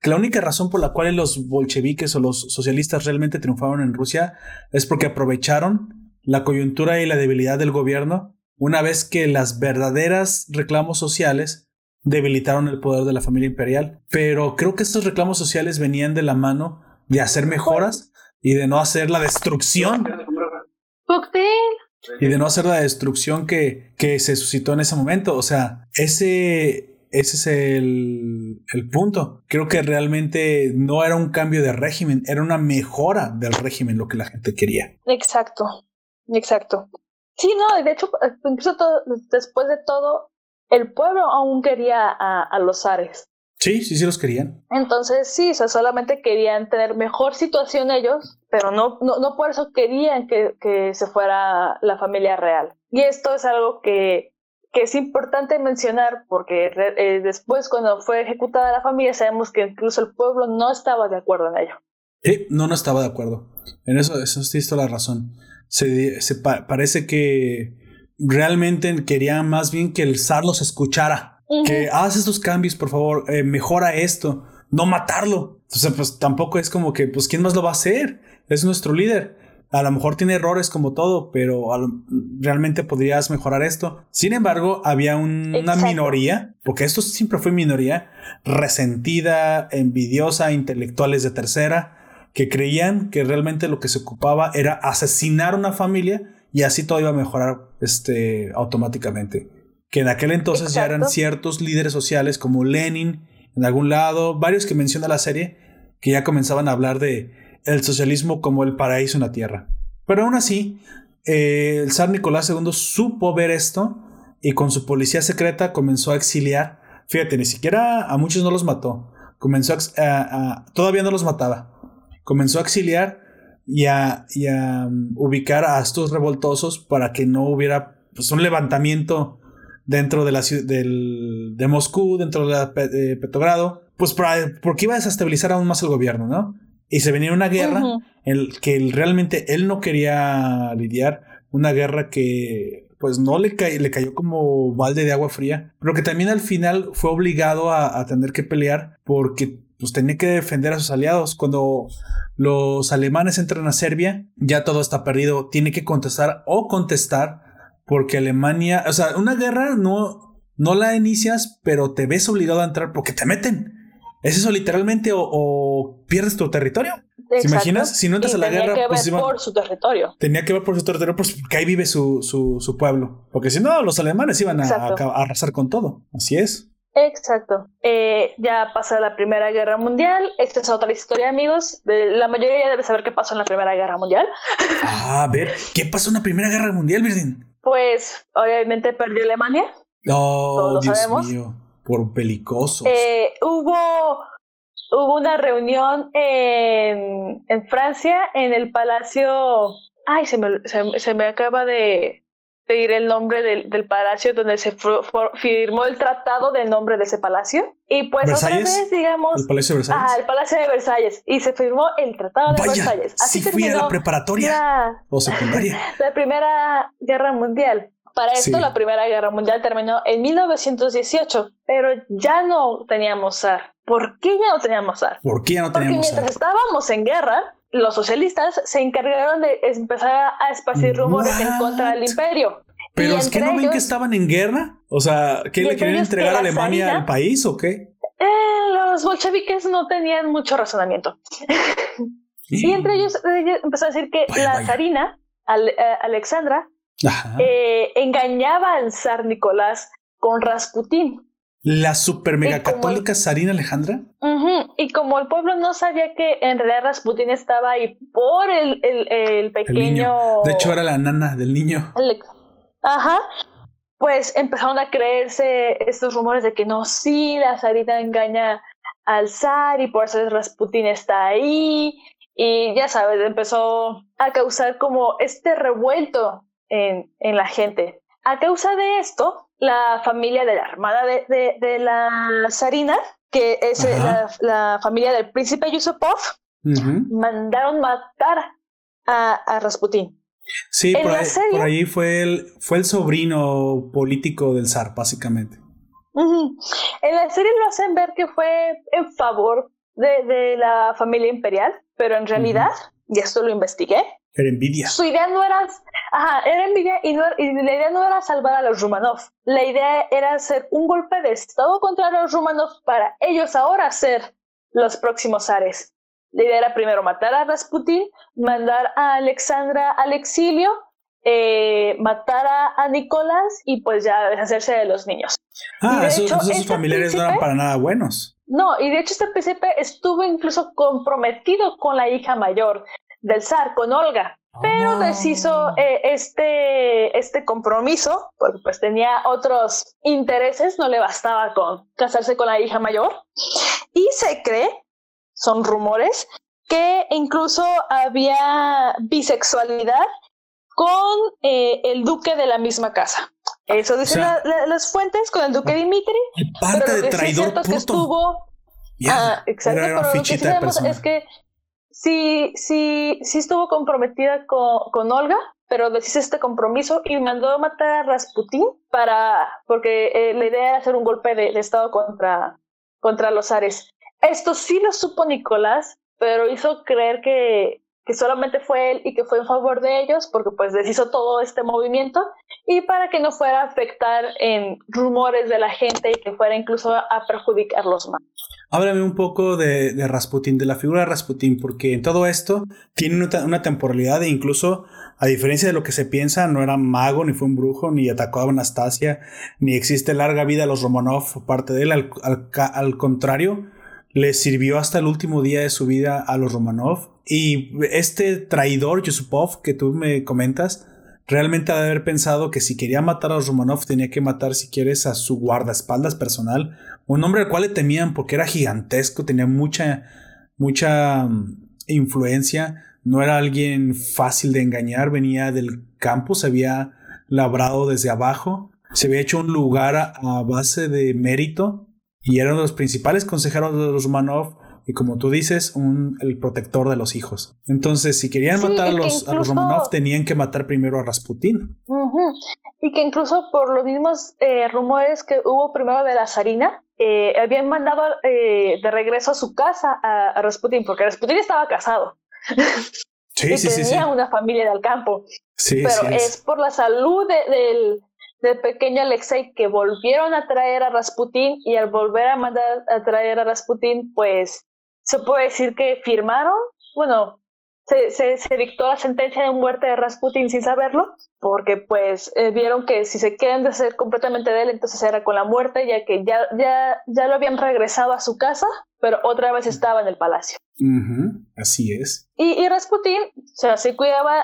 Que la única razón por la cual los bolcheviques o los socialistas realmente triunfaron en Rusia es porque aprovecharon la coyuntura y la debilidad del gobierno una vez que las verdaderas reclamos sociales debilitaron el poder de la familia imperial. Pero creo que estos reclamos sociales venían de la mano de hacer mejoras y de no hacer la destrucción y de no hacer la destrucción que, que se suscitó en ese momento. O sea, ese, ese es el, el, punto. Creo que realmente no era un cambio de régimen, era una mejora del régimen lo que la gente quería. Exacto, exacto. Sí, no, de hecho, incluso después de todo, el pueblo aún quería a, a los zares. Sí, sí, sí los querían. Entonces, sí, o sea, solamente querían tener mejor situación ellos, pero no, no, no por eso querían que, que, se fuera la familia real. Y esto es algo que, que es importante mencionar porque eh, después cuando fue ejecutada la familia sabemos que incluso el pueblo no estaba de acuerdo en ello. Sí, no, no estaba de acuerdo. En eso, eso sí la razón. Se, se parece que realmente querían más bien que el zar los escuchara que haz estos cambios, por favor, eh, mejora esto, no matarlo. Entonces, pues tampoco es como que, pues, ¿quién más lo va a hacer? Es nuestro líder. A lo mejor tiene errores como todo, pero realmente podrías mejorar esto. Sin embargo, había una minoría, porque esto siempre fue minoría, resentida, envidiosa, intelectuales de tercera, que creían que realmente lo que se ocupaba era asesinar una familia y así todo iba a mejorar este, automáticamente. Que en aquel entonces ya eran ciertos líderes sociales como Lenin en algún lado, varios que menciona la serie, que ya comenzaban a hablar de el socialismo como el paraíso en la tierra. Pero aún así, eh, el zar Nicolás II supo ver esto y con su policía secreta comenzó a exiliar. Fíjate, ni siquiera a muchos no los mató. Comenzó a, todavía no los mataba. Comenzó a exiliar y a, um, ubicar a estos revoltosos para que no hubiera pues, un levantamiento dentro de la del, de Moscú, dentro de, Petrogrado, pues porque iba a desestabilizar aún más el gobierno, ¿no? Y se venía una guerra en el que realmente él no quería lidiar, una guerra que pues no le, le cayó como balde de agua fría, pero que también al final fue obligado a, a tener que pelear porque pues tenía que defender a sus aliados. Cuando los alemanes entran a Serbia, ya todo está perdido. Tiene que contestar o contestar porque Alemania, o sea, una guerra no, no la inicias, pero te ves obligado a entrar porque te meten. ¿Es eso literalmente o, pierdes tu territorio? ¿Te imaginas? Si no entras a la guerra, que pues ver por su territorio. Tenía que ver por su territorio, pues, porque ahí vive su, su, pueblo. Porque si no, los alemanes iban a, arrasar con todo. Así es. Exacto. Eh, ya pasa la Primera Guerra Mundial. Esta es otra historia, amigos. la mayoría ya debe saber qué pasó en la Primera Guerra Mundial. Ah, a ver, ¿qué pasó en la Primera Guerra Mundial, Virgin? Pues, obviamente perdió Alemania. Oh, Dios mío por pelicosos. Eh, hubo, hubo una reunión en, en, Francia, en el Palacio. Ay, se me, se, me acaba de, pedir el nombre del, del palacio donde se firmó el tratado del nombre de ese palacio. Y pues otra vez, digamos. El Palacio de Versalles. Ah, el Palacio de Versalles. Y se firmó el tratado de Versalles. Así sí fui a la preparatoria o secundaria. La Primera Guerra Mundial. Para esto, la Primera Guerra Mundial terminó en 1918, pero ya no teníamos zar. ¿Por qué ya no teníamos zar? ¿Por qué ya no teníamos Porque mientras estábamos en guerra, los socialistas se encargaron de empezar a esparcir rumores en contra del imperio. ¿Pero es que no ven que estaban en guerra? O sea, ¿qué le querían entregar a Alemania al país o qué? Eh, los bolcheviques no tenían mucho razonamiento. y entre ellos, empezó a decir que la zarina, eh, Alexandra, eh, engañaba al zar Nicolás con Rasputín. ¿La super mega católica Sarina Alejandra? Y como el pueblo no sabía que en realidad Rasputín estaba ahí por el, el, pequeño. de hecho, era la nana del niño. Ajá. Pues empezaron a creerse estos rumores de que no, sí, la Sarina engaña al zar y por eso Rasputín está ahí. Y ya sabes, empezó a causar como este revuelto en, en la gente. A causa de esto, la familia de la armada de, de, la zarina, que es eh, la, familia del príncipe Yusupov, mandaron matar a, a Rasputín. Sí, por ahí, fue el, fue el sobrino político del zar, básicamente. En la serie lo hacen ver que fue en favor de, de la familia imperial, pero en realidad, y esto lo investigué, era envidia. Su idea no era, ajá, era envidia y, la idea no era salvar a los Rumanov. La idea era hacer un golpe de estado contra los Rumanov para ellos ahora ser los próximos zares. La idea era primero matar a Rasputin, mandar a Alexandra al exilio, eh, matar a, Nicolás y pues ya deshacerse de los niños. Ah, esos, este familiares no eran para nada buenos. No, y de hecho este príncipe estuvo incluso comprometido con la hija mayor del zar con Olga, pero oh. deshizo eh, este, este compromiso, porque pues tenía otros intereses, no le bastaba con casarse con la hija mayor, y se cree, son rumores, que incluso había bisexualidad con eh, el duque de la misma casa. Eso dicen las fuentes con el duque Dimitri. Parte de traidor es que estuvo. ah, exacto, pero lo que sí sabemos es que sí, sí, sí estuvo comprometida con, Olga, pero deshizo este compromiso y mandó a matar a Rasputín para, porque eh, la idea era hacer un golpe de, estado contra, contra los Ares. Esto sí lo supo Nicolás, pero hizo creer que, que solamente fue él y que fue en favor de ellos, porque pues deshizo todo este movimiento, y para que no fuera a afectar en rumores de la gente y que fuera incluso a perjudicarlos más. Háblame un poco de, de, Rasputin, de la figura de Rasputin, porque en todo esto tiene una, una, temporalidad e incluso, a diferencia de lo que se piensa, no era mago, ni fue un brujo, ni atacó a Anastasia, ni existe larga vida a los Romanov parte de él. Al, al, al contrario, le sirvió hasta el último día de su vida a los Romanov. Y este traidor, Yusupov, que tú me comentas, realmente ha de haber pensado que si quería matar a Romanov tenía que matar, si quieres, a su guardaespaldas personal. Un hombre al cual le temían porque era gigantesco, tenía mucha, mucha mm, influencia, no era alguien fácil de engañar, venía del campo, se había labrado desde abajo, se había hecho un lugar a, base de mérito y era uno de los principales consejeros de los Romanov y como tú dices, un, el protector de los hijos. Entonces, si querían matar a los, Romanov, tenían que matar primero a Rasputin. Y que incluso por los mismos eh, rumores que hubo primero de la zarina, eh, habían mandado eh, de regreso a su casa a, Rasputin, porque Rasputin estaba casado. Sí, y tenía una familia del campo. Pero es, por la salud del, del, pequeño Alexei que volvieron a traer a Rasputin y al volver a mandar a traer a Rasputin, pues se puede decir que firmaron, bueno, se, se, dictó la sentencia de muerte de Rasputin sin saberlo, porque pues eh, vieron que si se quieren deshacer completamente de él, entonces era con la muerte, ya que ya, ya, ya lo habían regresado a su casa, pero otra vez estaba en el palacio. Así es. Y, y Rasputin, o sea, se cuidaba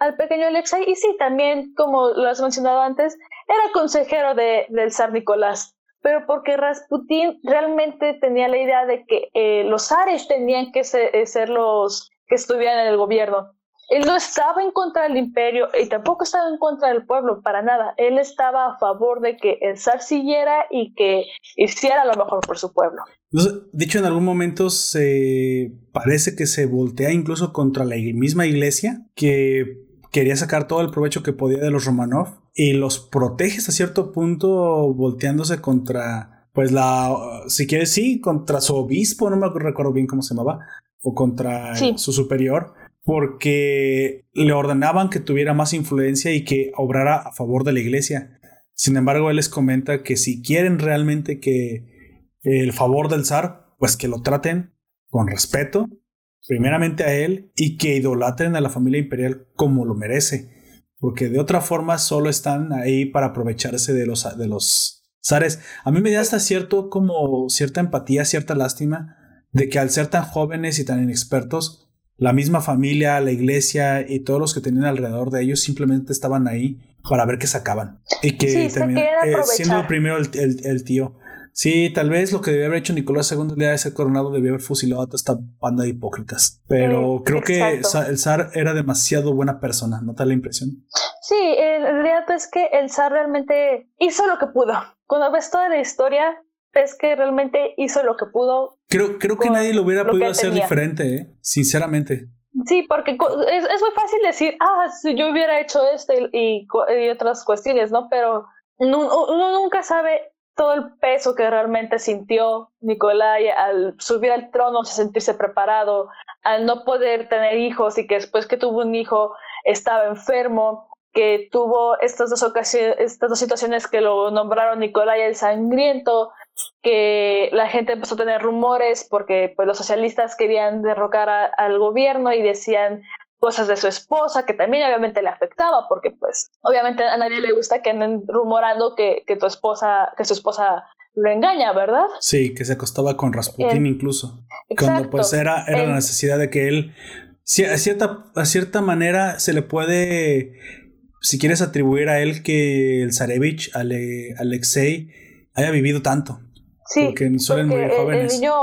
al pequeño Alexei y sí, también, como lo has mencionado antes, era consejero de, del zar Nicolás pero porque Rasputin realmente tenía la idea de que eh, los zares tenían que ser, eh, ser, los que estuvieran en el gobierno. Él no estaba en contra del imperio y tampoco estaba en contra del pueblo, para nada. Él estaba a favor de que el zar siguiera y que hiciera lo mejor por su pueblo. De hecho, en algún momento se parece que se voltea incluso contra la misma iglesia, que quería sacar todo el provecho que podía de los Romanov y los protege hasta cierto punto volteándose contra, pues la, si quieres, sí, contra su obispo, no me recuerdo bien cómo se llamaba, o contra su superior, porque le ordenaban que tuviera más influencia y que obrara a favor de la iglesia. Sin embargo, él les comenta que si quieren realmente que el favor del zar, pues que lo traten con respeto, primeramente a él, y que idolatren a la familia imperial como lo merece, porque de otra forma solo están ahí para aprovecharse de los, de los zares. A mí me da hasta cierto como cierta empatía, cierta lástima, de que al ser tan jóvenes y tan inexpertos, la misma familia, la iglesia y todos los que tenían alrededor de ellos simplemente estaban ahí para ver qué sacaban. Y que terminaron eh, siendo el primero el, tío. Sí, tal vez lo que debió haber hecho Nicolás II de ser coronado debió haber fusilado a toda esta banda de hipócritas. Pero creo que el zar era demasiado buena persona, ¿no te da la impresión? Sí, el realidad es que el zar realmente hizo lo que pudo. Cuando ves toda la historia, es que realmente hizo lo que pudo. Creo, creo que nadie lo hubiera podido hacer diferente, ¿eh? sinceramente. Sí, porque es, es, muy fácil decir, ah, si yo hubiera hecho esto y, y, otras cuestiones, ¿no? Pero uno, nunca sabe todo el peso que realmente sintió Nicolai al subir al trono, sin sentirse preparado, al no poder tener hijos y que después que tuvo un hijo estaba enfermo, que tuvo estas dos ocasiones, estas dos situaciones que lo nombraron Nicolai el Sangriento, que la gente empezó a tener rumores porque pues los socialistas querían derrocar al gobierno y decían cosas de su esposa que también obviamente le afectaba porque pues obviamente a nadie le gusta que anden rumorando que, que tu esposa que su esposa lo engaña, ¿verdad? Sí, que se acostaba con Rasputin incluso. Cuando pues era, era la necesidad de que él a cierta, a cierta manera se le puede si quieres atribuir a él que el Zarevich, Alexei, haya vivido tanto. Sí, porque suelen morir jóvenes. El niño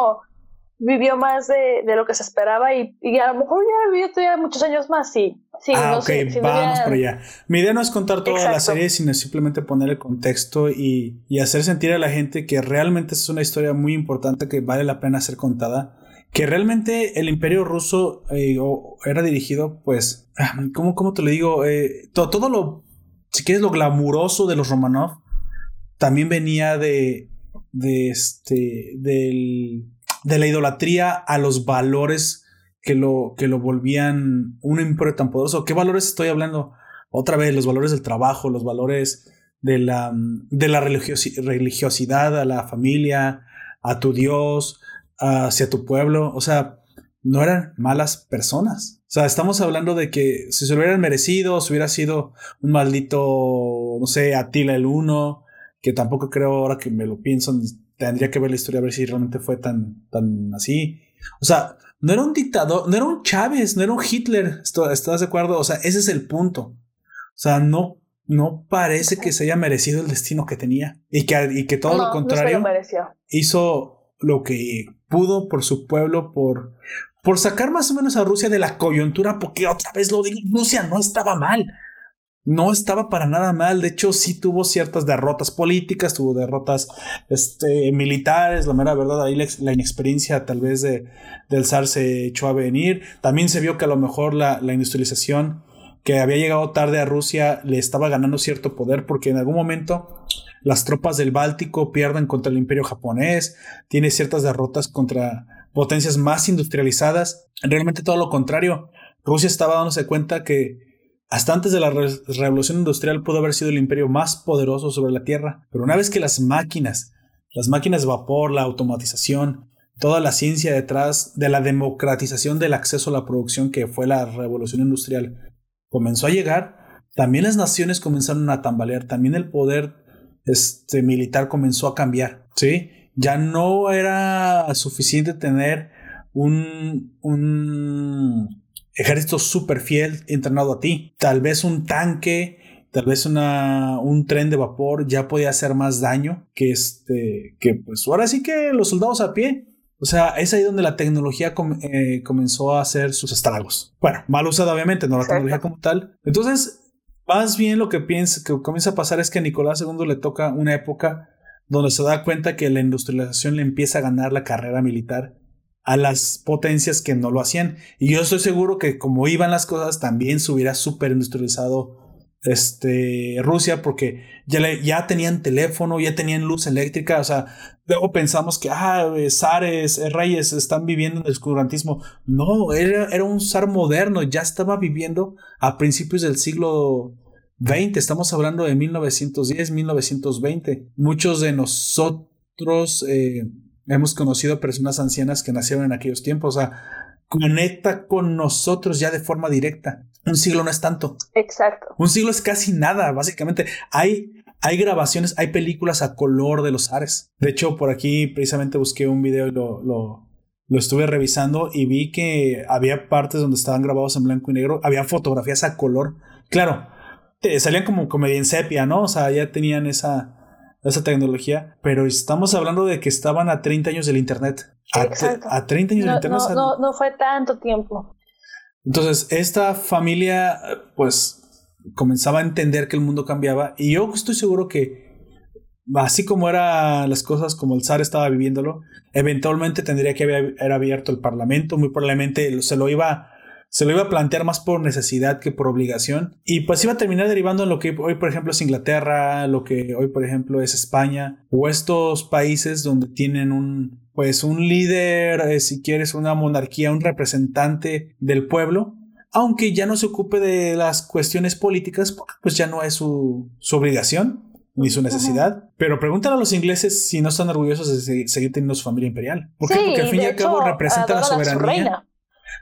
vivió más de, lo que se esperaba y, a lo mejor ya vivió todavía muchos años más, sí. sí ah, ok, vamos por allá. Mi idea no es contar toda la serie, sino simplemente poner el contexto y, hacer sentir a la gente que realmente es una historia muy importante que vale la pena ser contada. Que realmente el imperio ruso eh, era dirigido, pues, ah, ¿cómo, cómo te lo digo? Eh, todo, todo lo, si quieres, lo glamuroso de los Romanov también venía de, de este, del, de la idolatría a los valores que lo, que lo volvían un imperio tan poderoso. ¿Qué valores estoy hablando? Otra vez, los valores del trabajo, los valores de la, de la religiosidad a la familia, a tu Dios, hacia tu pueblo. O sea, no eran malas personas. O sea, estamos hablando de que si se hubieran merecido, si hubiera sido un maldito, no sé, Atila el Uno, que tampoco creo ahora que me lo pienso, tendría que ver la historia a ver si realmente fue tan, tan así. O sea, no era un dictador, no era un Chávez, no era un Hitler, ¿estás de acuerdo? O sea, ese es el punto. O sea, no, no parece que se haya merecido el destino que tenía y que, y que todo lo contrario hizo lo que pudo por su pueblo, por, por sacar más o menos a Rusia de la coyuntura, porque otra vez lo digo, Rusia no estaba mal. No estaba para nada mal, de hecho sí tuvo ciertas derrotas políticas, tuvo derrotas este, militares, la mera verdad, ahí la, inexperiencia tal vez de, del zar se echó a venir, también se vio que a lo mejor la, la industrialización que había llegado tarde a Rusia le estaba ganando cierto poder porque en algún momento las tropas del Báltico pierden contra el imperio japonés, tiene ciertas derrotas contra potencias más industrializadas. Realmente todo lo contrario. Rusia estaba dándose cuenta que hasta antes de la revolución industrial pudo haber sido el imperio más poderoso sobre la Tierra. Pero una vez que las máquinas, las máquinas de vapor, la automatización, toda la ciencia detrás de la democratización del acceso a la producción que fue la revolución industrial comenzó a llegar, también las naciones comenzaron a tambalear, también el poder este, militar comenzó a cambiar, ¿sí? Ya no era suficiente tener un, un ejército súper fiel entrenado a ti. Tal vez un tanque, tal vez una, un tren de vapor ya podía hacer más daño que este, que pues ahora sí que los soldados a pie. O sea, es ahí donde la tecnología eh, comenzó a hacer sus estragos. Bueno, mal usada obviamente, no la tecnología como tal. Entonces, más bien lo que piensa, que comienza a pasar es que a Nicolás II le toca una época donde se da cuenta que la industrialización le empieza a ganar la carrera militar a las potencias que no lo hacían. Y yo estoy seguro que como iban las cosas, también se hubiera súper industrializado este, Rusia porque ya, ya tenían teléfono, ya tenían luz eléctrica, o sea, luego pensamos que, ah, zares, eh, reyes están viviendo en el oscurantismo. No, era, era un zar moderno, ya estaba viviendo a principios del siglo 20, estamos hablando de 1910, 1920. Muchos de nosotros eh, hemos conocido personas ancianas que nacieron en aquellos tiempos, o sea, conecta con nosotros ya de forma directa. Un siglo no es tanto. Exacto. Un siglo es casi nada, básicamente. Hay, hay grabaciones, hay películas a color de los Ares. De hecho, por aquí precisamente busqué un video y lo, lo, lo estuve revisando y vi que había partes donde estaban grabados en blanco y negro, había fotografías a color. Claro, salían como comedia en sepia, ¿no? O sea, ya tenían esa, esa tecnología, pero estamos hablando de que estaban a 30 años del Internet. A, a 30 años del Internet. No, no, no fue tanto tiempo. Entonces, esta familia, pues, comenzaba a entender que el mundo cambiaba y yo estoy seguro que así como eran las cosas como el zar estaba viviéndolo, eventualmente tendría que haber abierto el parlamento, muy probablemente se lo iba se lo iba a plantear más por necesidad que por obligación. Y pues iba a terminar derivando en lo que hoy, por ejemplo, es Inglaterra, lo que hoy, por ejemplo, es España, o estos países donde tienen un, pues, un líder, eh, si quieres, una monarquía, un representante del pueblo, aunque ya no se ocupe de las cuestiones políticas, pues ya no es su, su obligación ni su necesidad. Pero pregúntale a los ingleses si no están orgullosos de seguir teniendo su familia imperial. ¿Por qué? Porque al fin y al cabo representa la soberanía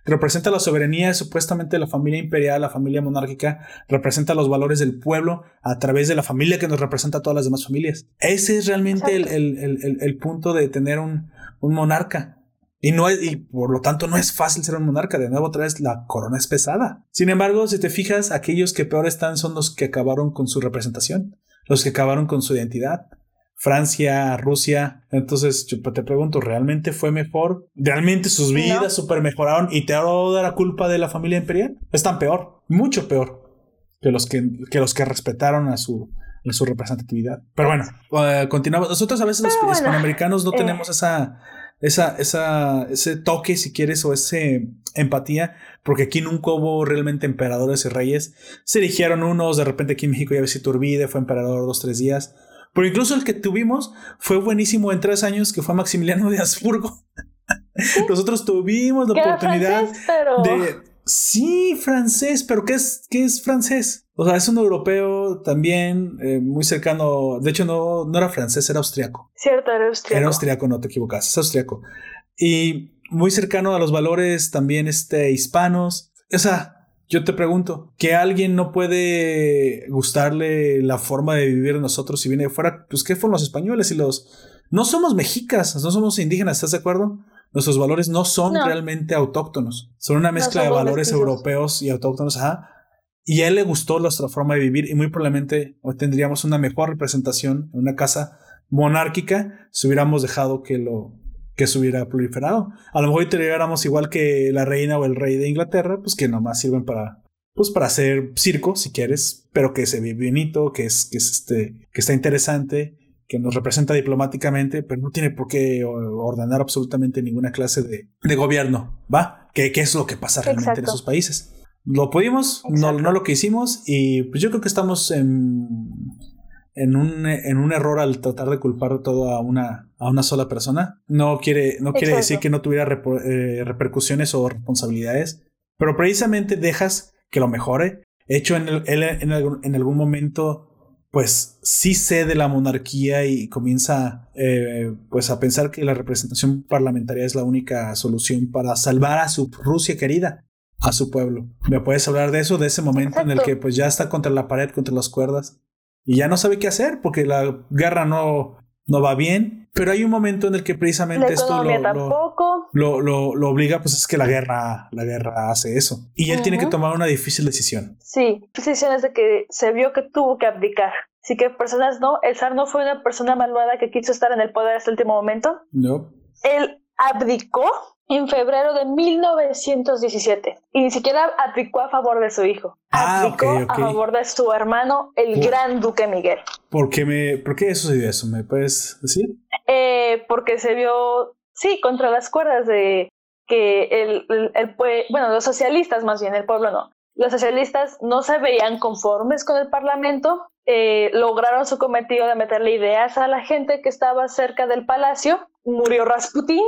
representa la soberanía supuestamente la familia imperial, la familia monárquica, representa los valores del pueblo a través de la familia que nos representa a todas las demás familias. Ese es realmente el, punto de tener un, monarca. Y, no y por lo tanto no es fácil ser un monarca. De nuevo, otra vez, la corona es pesada. Sin embargo, si te fijas, aquellos que peor están son los que acabaron con su representación, los que acabaron con su identidad. Francia, Rusia. Entonces, yo te pregunto, ¿realmente fue mejor? ¿Realmente sus vidas super mejoraron y te ahora la culpa de la familia imperial? Están peor, mucho peor que los que, que los que respetaron a su, a su representatividad. Pero bueno, uh, continuamos. Nosotros a veces los hispanoamericanos no eh. tenemos esa, esa, esa, ese toque, si quieres, o ese empatía, porque aquí nunca hubo realmente emperadores y reyes. Se eligieron unos, de repente aquí en México ya ves si Turbide fue emperador dos, tres días. Pero incluso el que tuvimos fue buenísimo en tres años, que fue Maximiliano de Habsburgo. Nosotros tuvimos la oportunidad de... Sí, francés, pero ¿qué es, qué es francés? O sea, es un europeo también eh, muy cercano. De hecho, no, no era francés, era austriaco. Cierto, era austriaco. Era austriaco, no te equivocas, es austriaco. Y muy cercano a los valores también este, hispanos. O sea, yo te pregunto, ¿que alguien no puede gustarle la forma de vivir de nosotros si viene de fuera? Pues, ¿qué fueron los españoles y los... No somos mexicas, no somos indígenas, ¿estás de acuerdo? Nuestros valores no son realmente autóctonos, son una mezcla de valores europeos y autóctonos, ajá. Y a él le gustó nuestra forma de vivir y muy probablemente hoy tendríamos una mejor representación en una casa monárquica si hubiéramos dejado que lo, que se hubiera proliferado. A lo mejor llegáramos igual que la reina o el rey de Inglaterra, pues que nomás sirven para, pues para hacer circo, si quieres, pero que se ve bonito, que es, que es este, que está interesante, que nos representa diplomáticamente, pero no tiene por qué ordenar absolutamente ninguna clase de, de gobierno, ¿va? ¿Qué, ¿Qué, es lo que pasa realmente en esos países? Lo pudimos, no, no lo que hicimos, y pues yo creo que estamos en en un, en un error al tratar de culpar todo a una, a una sola persona. No quiere, no quiere decir que no tuviera eh, repercusiones o responsabilidades, pero precisamente dejas que lo mejore. Hecho, en, el, en, en algún momento, pues sí cede la monarquía y comienza eh, pues a pensar que la representación parlamentaria es la única solución para salvar a su Rusia querida a su pueblo. ¿Me puedes hablar de eso, de ese momento en el que pues ya está contra la pared, contra las cuerdas? Y ya no sabe qué hacer porque la guerra no, no va bien. Pero hay un momento en el que precisamente esto lo, lo, lo, obliga, pues es que la guerra, la guerra hace eso. Y él tiene que tomar una difícil decisión. Sí, decisiones de que se vio que tuvo que abdicar. Así que personas no, el zar no fue una persona malvada que quiso estar en el poder hasta el último momento. No. Él abdicó en febrero de 1917 y ni siquiera abdicó a favor de su hijo, ah, abdicó a favor de su hermano, el gran duque Miguel. ¿Por qué, me, ¿Por qué sucedió eso? ¿Me puedes decir? Eh, porque se vio, sí, contra las cuerdas de que el, el, bueno, los socialistas más bien, el pueblo no. Los socialistas no se veían conformes con el parlamento, eh, lograron su cometido de meterle ideas a la gente que estaba cerca del palacio. Murió Rasputín,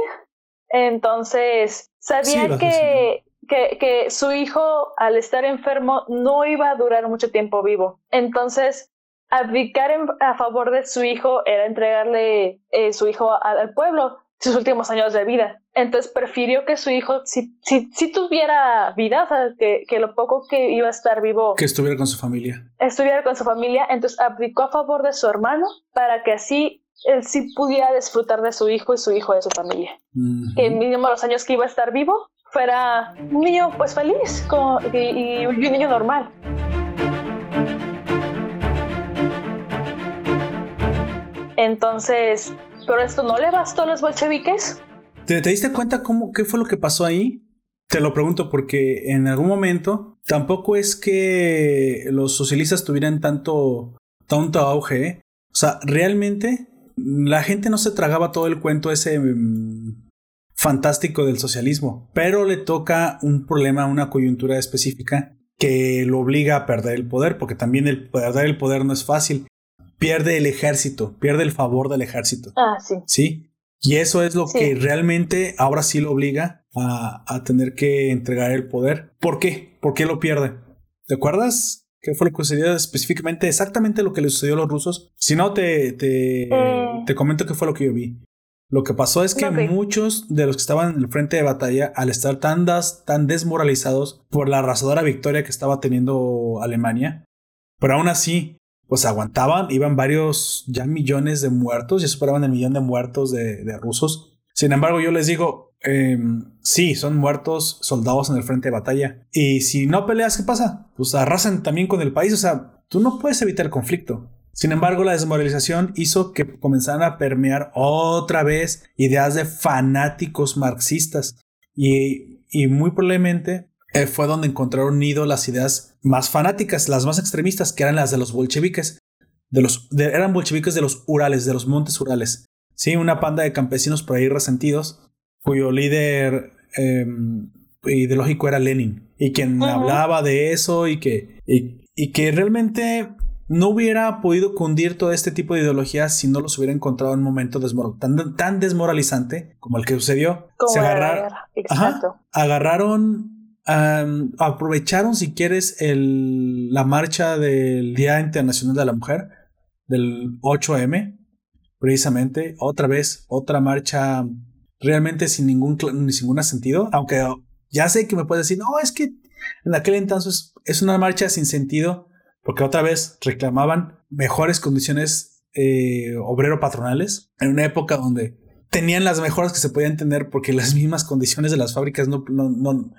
entonces, sabía que, que, que, su hijo, al estar enfermo, no iba a durar mucho tiempo vivo. Entonces, abdicar a favor de su hijo era entregarle eh, su hijo al pueblo sus últimos años de vida. Entonces prefirió que su hijo, si, si, si tuviera vida, o sea, que, que, lo poco que iba a estar vivo... Que estuviera con su familia. Estuviera con su familia, entonces abdicó a favor de su hermano para que así él sí pudiera disfrutar de su hijo y su hijo de su familia. Que mínimo los años que iba a estar vivo fuera un niño pues feliz y, un niño normal. Entonces, ¿pero esto no le bastó a los bolcheviques? ¿Te, ¿Te, diste cuenta cómo, qué fue lo que pasó ahí? Te lo pregunto porque en algún momento tampoco es que los socialistas tuvieran tanto, tanto auge. ¿eh? O sea, realmente la gente no se tragaba todo el cuento ese mm, fantástico del socialismo, pero le toca un problema, una coyuntura específica que lo obliga a perder el poder, porque también el perder el poder no es fácil. Pierde el ejército, pierde el favor del ejército. Ah, sí. Sí. Y eso es lo que realmente ahora sí lo obliga a, a tener que entregar el poder. ¿Por qué? ¿Por qué lo pierde? ¿Te acuerdas? ¿Qué fue lo que sucedió específicamente? Exactamente lo que le sucedió a los rusos. Si no, te, te, eh. te comento qué fue lo que yo vi. Lo que pasó es que muchos de los que estaban en el frente de batalla, al estar tan, tan desmoralizados por la arrasadora victoria que estaba teniendo Alemania, pero aún así, pues aguantaban, iban varios ya millones de muertos, ya superaban el millón de muertos de, de rusos. Sin embargo, yo les digo, eh, sí, son muertos soldados en el frente de batalla. Y si no peleas, ¿qué pasa? Pues arrasan también con el país. O sea, tú no puedes evitar el conflicto. Sin embargo, la desmoralización hizo que comenzaran a permear otra vez ideas de fanáticos marxistas. Y, y muy probablemente eh, fue donde encontraron nido las ideas más fanáticas, las más extremistas, que eran las de los bolcheviques. De los, eran bolcheviques de los Urales, de los montes Urales. Sí, una panda de campesinos por ahí resentidos cuyo líder em, ideológico era Lenin y quien hablaba de eso y que, y, que realmente no hubiera podido cundir todo este tipo de ideologías si no los hubiera encontrado en un momento tan, tan, desmoralizante como el que sucedió. Se agarraron, aprovecharon, si quieres, el, la marcha del Día Internacional de la Mujer, del 8M, precisamente, otra vez, otra marcha realmente sin ningún, ningún sentido, aunque ya sé que me puedes decir, no, es que en aquel entonces es una marcha sin sentido, porque otra vez reclamaban mejores condiciones eh, obrero-patronales en una época donde tenían las mejores que se podían tener porque las mismas condiciones de las fábricas no, no, no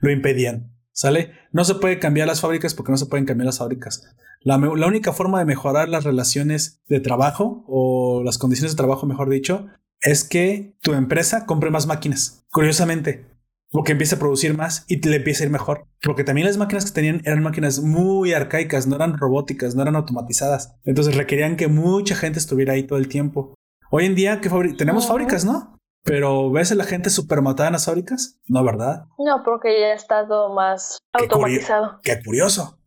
lo impedían. ¿Sale? No se puede cambiar las fábricas porque no se pueden cambiar las fábricas. La, la, única forma de mejorar las relaciones de trabajo o las condiciones de trabajo, mejor dicho, es que tu empresa compre más máquinas. Curiosamente, porque empieza a producir más y le empieza a ir mejor. Porque también las máquinas que tenían eran máquinas muy arcaicas, no eran robóticas, no eran automatizadas. Entonces requerían que mucha gente estuviera ahí todo el tiempo. Hoy en día ¿qué tenemos fábricas, ¿no? Pero ¿ves a la gente súper matada en las fábricas? No, ¿verdad? No, porque ya está todo más automatizado. Qué, curioso.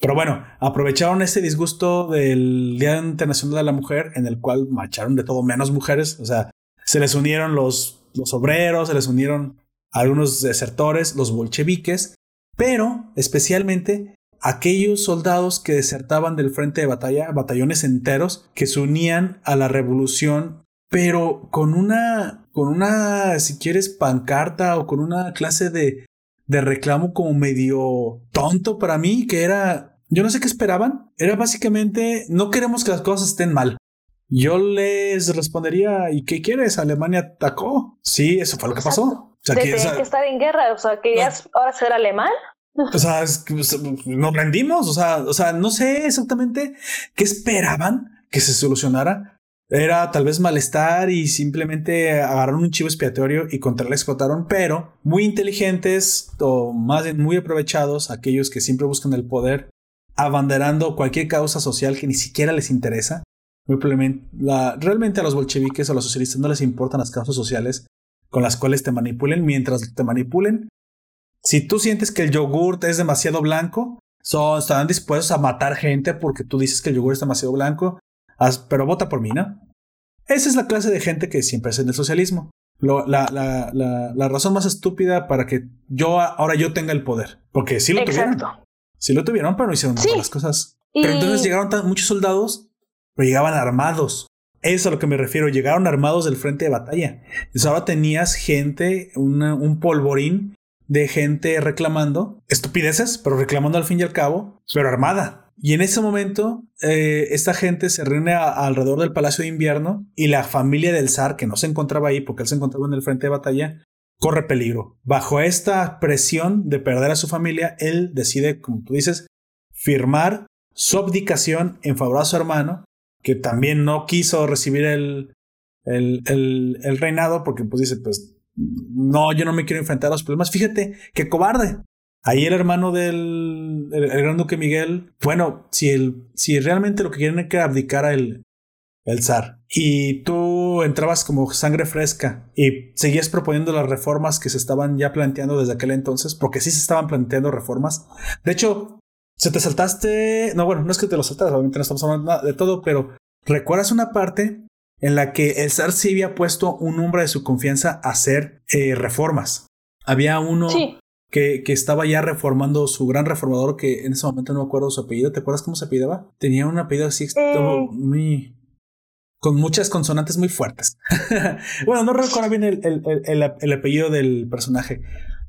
Pero bueno, aprovecharon ese disgusto del Día Internacional de la Mujer, en el cual marcharon de todo menos mujeres. O sea, se les unieron los, los obreros, se les unieron algunos desertores, los bolcheviques, pero especialmente aquellos soldados que desertaban del frente de batalla, batallones enteros que se unían a la revolución, pero con una, con una, si quieres, pancarta o con una clase de, de reclamo como medio tonto para mí, que era, yo no sé qué esperaban, era básicamente, no queremos que las cosas estén mal. Yo les respondería, ¿y qué quieres? Alemania atacó. Sí, eso fue lo que pasó. O sea, que, estar en guerra, o sea, ¿querías ahora ser alemán? O sea, nos rendimos, o sea, o sea, no sé exactamente qué esperaban que se solucionara. Era tal vez malestar y simplemente agarraron un chivo expiatorio y contra él explotaron, pero muy inteligentes o más bien muy aprovechados, aquellos que siempre buscan el poder, abanderando cualquier causa social que ni siquiera les interesa. Muy la, realmente a los bolcheviques o a los socialistas no les importan las causas sociales, con las cuales te manipulen mientras te manipulen. Si tú sientes que el yogurt es demasiado blanco, son, estarán dispuestos a matar gente porque tú dices que el yogur es demasiado blanco, pero vota por mí, ¿no? Esa es la clase de gente que siempre es en el socialismo. la, razón más estúpida para que yo ahora yo tenga el poder. Porque sí lo tuvieron. Sí lo tuvieron, pero no hicieron las cosas. Pero entonces llegaron muchos soldados, pero llegaban armados. Es a lo que me refiero. Llegaron armados del frente de batalla. Entonces ahora tenías gente, un polvorín de gente reclamando estupideces, pero reclamando al fin y al cabo, pero armada. Y en ese momento, eh, esta gente se reúne alrededor del Palacio de Invierno y la familia del zar, que no se encontraba ahí porque él se encontraba en el frente de batalla, corre peligro. Bajo esta presión de perder a su familia, él decide, como tú dices, firmar su abdicación en favor a su hermano que también no quiso recibir el, el, el, reinado porque pues dice, pues no, yo no me quiero enfrentar a los problemas. Fíjate, qué cobarde. Ahí el hermano del el, gran duque Miguel, bueno, si, el, si realmente lo que quieren es que abdicara el, el zar y tú entrabas como sangre fresca y seguías proponiendo las reformas que se estaban ya planteando desde aquel entonces, porque sí se estaban planteando reformas. De hecho, se te saltaste. No, bueno, no es que te lo saltas, obviamente no estamos hablando de todo, pero ¿recuerdas una parte en la que el zar sí había puesto un nombre de su confianza a hacer eh, reformas? Había uno que, que, estaba ya reformando, su gran reformador, que en ese momento no me acuerdo su apellido. ¿Te acuerdas cómo se apellidaba? Tenía un apellido así, eh. muy. con muchas consonantes muy fuertes. bueno, no recuerdo bien el, el, el, apellido del personaje,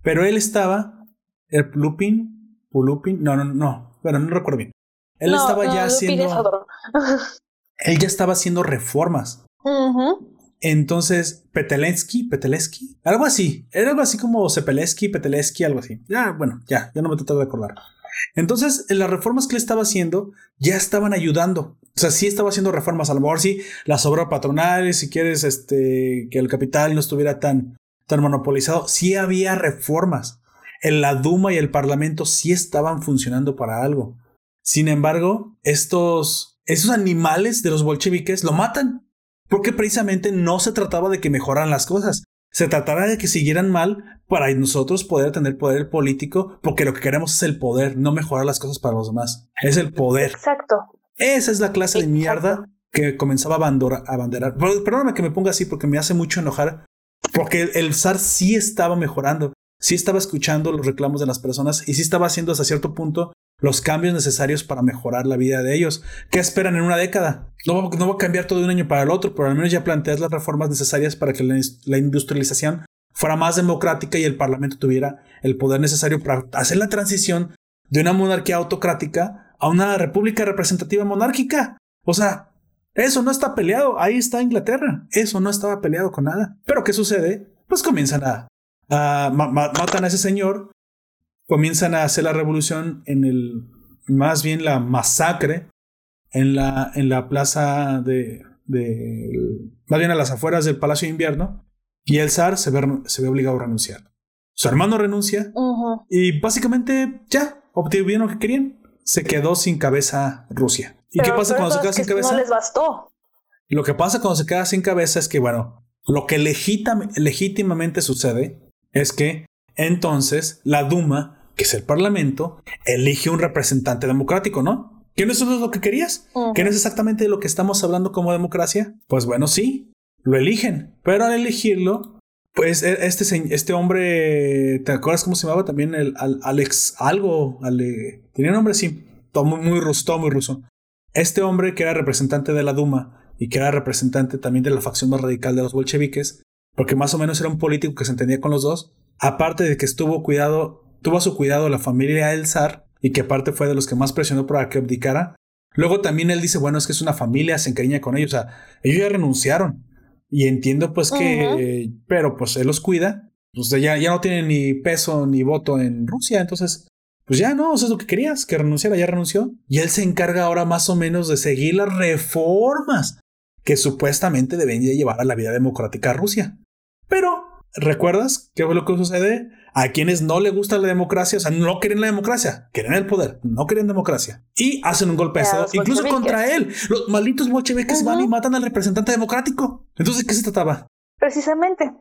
pero él estaba, el Lupin, Pulupin, no, no, no, bueno, no recuerdo bien. Él estaba ya haciendo. él ya estaba haciendo reformas. Entonces, Petelensky, Petelensky, algo así. Era algo así como Sepelesky, Petelesky, algo así. Ya, bueno, ya, ya no me trato de acordar. Entonces, en las reformas que él estaba haciendo ya estaban ayudando. O sea, sí estaba haciendo reformas. A lo mejor sí, las obras patronales, si quieres, este, que el capital no estuviera tan, tan monopolizado. Sí había reformas la Duma y el Parlamento sí estaban funcionando para algo. Sin embargo, estos, esos animales de los bolcheviques lo matan. Porque precisamente no se trataba de que mejoran las cosas. Se trataba de que siguieran mal para nosotros poder tener poder político, porque lo que queremos es el poder, no mejorar las cosas para los demás. Es el poder. Exacto. Esa es la clase de mierda que comenzaba a, abanderar. Perdóname que me ponga así porque me hace mucho enojar. Porque el, el zar sí estaba mejorando, sí estaba escuchando los reclamos de las personas y sí estaba haciendo hasta cierto punto los cambios necesarios para mejorar la vida de ellos. ¿Qué esperan en una década? No, va a cambiar todo de un año para el otro, pero al menos ya planteas las reformas necesarias para que la, industrialización fuera más democrática y el Parlamento tuviera el poder necesario para hacer la transición de una monarquía autocrática a una república representativa monárquica. O sea, eso no está peleado. Ahí está Inglaterra. Eso no estaba peleado con nada. Pero ¿qué sucede? Pues comienzan a, matan a ese señor, comienzan a hacer la revolución en el, más bien la masacre en la, en la plaza de, de, más bien a las afueras del Palacio de Invierno, y el zar se ve, se ve obligado a renunciar. Su hermano renuncia y básicamente ya obtuvieron lo que querían. Se quedó sin cabeza Rusia. ¿Y qué pasa cuando se queda sin cabeza? No les bastó. Lo que pasa cuando se queda sin cabeza es que, bueno, lo que legítimamente sucede es que entonces la Duma que es el Parlamento, elige un representante democrático, ¿no? ¿Qué no es lo que querías? ¿Qué no es exactamente de lo que estamos hablando como democracia? Pues bueno, sí, lo eligen, pero al elegirlo, pues e, este, este hombre, ¿te acuerdas cómo se llamaba también? El, Alex algo, tenía un nombre así, todo muy, muy ruso, muy ruso. Este hombre que era representante de la Duma y que era representante también de la facción más radical de los bolcheviques, porque más o menos era un político que se entendía con los dos, aparte de que estuvo cuidado tuvo a su cuidado la familia del zar y que aparte fue de los que más presionó para que abdicara. Luego también él dice, bueno, es que es una familia, se encariña con ellos, o sea, ellos ya renunciaron. Y entiendo pues que, pero pues él los cuida, pues ya, ya no tiene ni peso ni voto en Rusia, entonces, pues ya no, eso es lo que querías, que renunciara, ya renunció. Y él se encarga ahora más o menos de seguir las reformas que supuestamente deben llevar a la vida democrática a Rusia. Pero ¿Recuerdas qué fue lo que sucede? A quienes no le gusta la democracia, o sea, no quieren la democracia, quieren el poder, no quieren democracia. Y hacen un golpe incluso contra él. Los malditos bolcheviques van y matan al representante democrático. Entonces, ¿qué se trataba? Precisamente.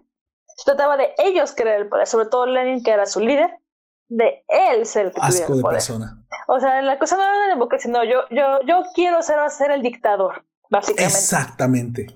Se trataba de ellos querer el poder, sobre todo Lenin, que era su líder, de él ser el que Asco de persona. O sea, la cosa no era la democracia, no, yo, yo, yo quiero ser, ser el dictador, básicamente. Exactamente.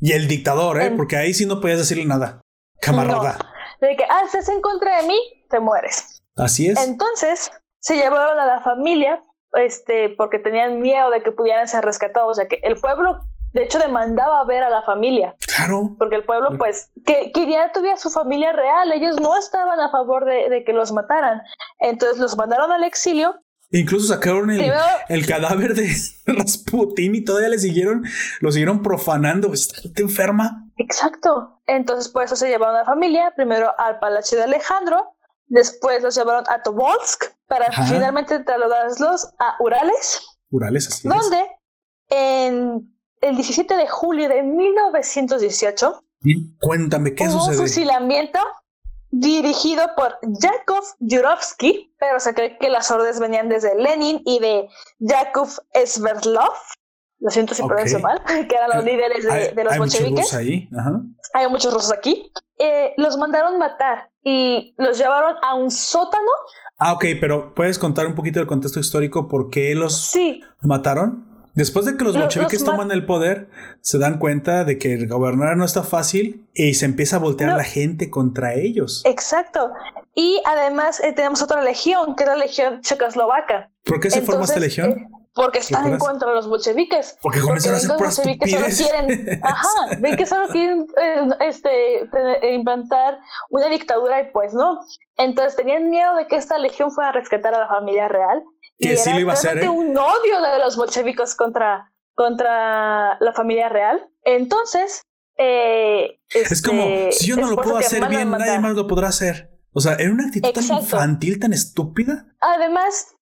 Y el dictador, ¿eh? Porque ahí sí no podías decirle nada camarada. De que haces en contra de mí, te mueres. Así es. Entonces, se llevaron a la familia, este, porque tenían miedo de que pudieran ser rescatados. O sea que el pueblo, de hecho, demandaba ver a la familia. Claro. Porque el pueblo, pues, que, que ya tuviera su familia real. Ellos no estaban a favor de, de que los mataran. Entonces los mandaron al exilio Incluso sacaron el, el, cadáver de Rasputin y todavía le siguieron, lo siguieron profanando. ¿Está enferma? Exacto. Entonces, por eso se llevaron a la familia, primero al Palacio de Alejandro, después los llevaron a Tobolsk para finalmente trasladarlos a Urales. Urales, así Donde en el 17 de julio de 1918. Cuéntame, ¿qué hubo sucede? un fusilamiento dirigido por Yakov Yurovsky, pero se cree que las órdenes venían desde Lenin y de Yakov Sverdlov, lo siento si pronuncio mal, que eran los líderes de, los hay bolcheviques. ahí. Hay muchos rusos aquí. Eh, los mandaron matar y los llevaron a un sótano. Ah, ok, pero ¿puedes contar un poquito del contexto histórico por qué los mataron? Después de que los bolcheviques toman el poder, se dan cuenta de que el gobernar no está fácil y se empieza a voltear la gente contra ellos. Exacto. Y además eh, tenemos otra legión, que es la legión checoslovaca. ¿Por qué se forma esta legión? Eh, porque están en contra de los bolcheviques. Porque los bolcheviques solo quieren, ajá, ven que solo quieren eh, este, implantar una dictadura y pues no. Entonces tenían miedo de que esta legión fuera a rescatar a la familia real que sí lo iba a hacer. ¿eh? un odio de los bolchevicos contra, contra la familia real. Entonces, eh, es como, este, si yo no lo puedo hacer bien, nadie más lo podrá hacer. O sea, era una actitud tan infantil, tan estúpida. Además,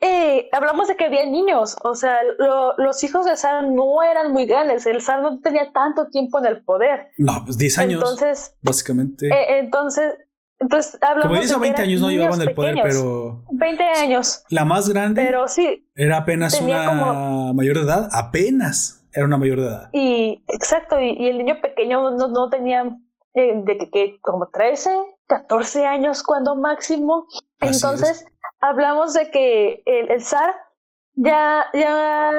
eh, hablamos de que había niños, o sea, los hijos de Zar no eran muy grandes, el Zar no tenía tanto tiempo en el poder. No, pues 10 años. Entonces, básicamente. Eh, entonces, entonces, hablamos Como dice, 20 años no llevaban el poder, pero. 20 años. La más grande. Pero sí. Era apenas una mayor de edad. Apenas era una mayor de edad. Y, exacto. Y, el niño pequeño no, no tenía. Eh, de que, como 13, 14 años cuando máximo. Entonces, hablamos de que el, el zar ya, ya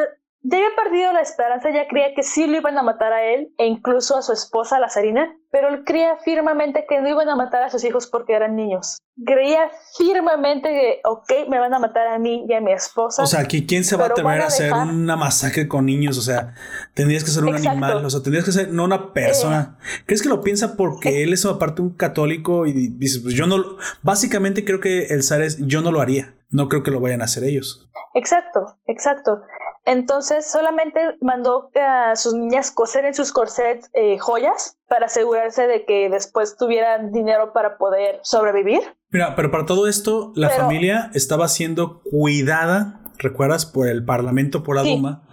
ya había perdido la esperanza, ya creía que sí lo iban a matar a él e incluso a su esposa, la Sarina, pero él creía firmemente que no iban a matar a sus hijos porque eran niños. Creía firmemente que, ok, me van a matar a mí y a mi esposa. O sea, aquí ¿quién se va a atrever a, hacer una masacre con niños? O sea, tendrías que ser un animal, o sea, tendrías que ser no una persona. Eh. ¿Crees que lo piensa porque él es aparte un católico y dice, pues yo no, básicamente creo que el Zares, yo no lo haría. No creo que lo vayan a hacer ellos. Exacto, exacto. Entonces solamente mandó a sus niñas coser en sus corsets eh, joyas para asegurarse de que después tuvieran dinero para poder sobrevivir. Mira, pero para todo esto la familia estaba siendo cuidada, ¿recuerdas? Por el Parlamento, por la Duma.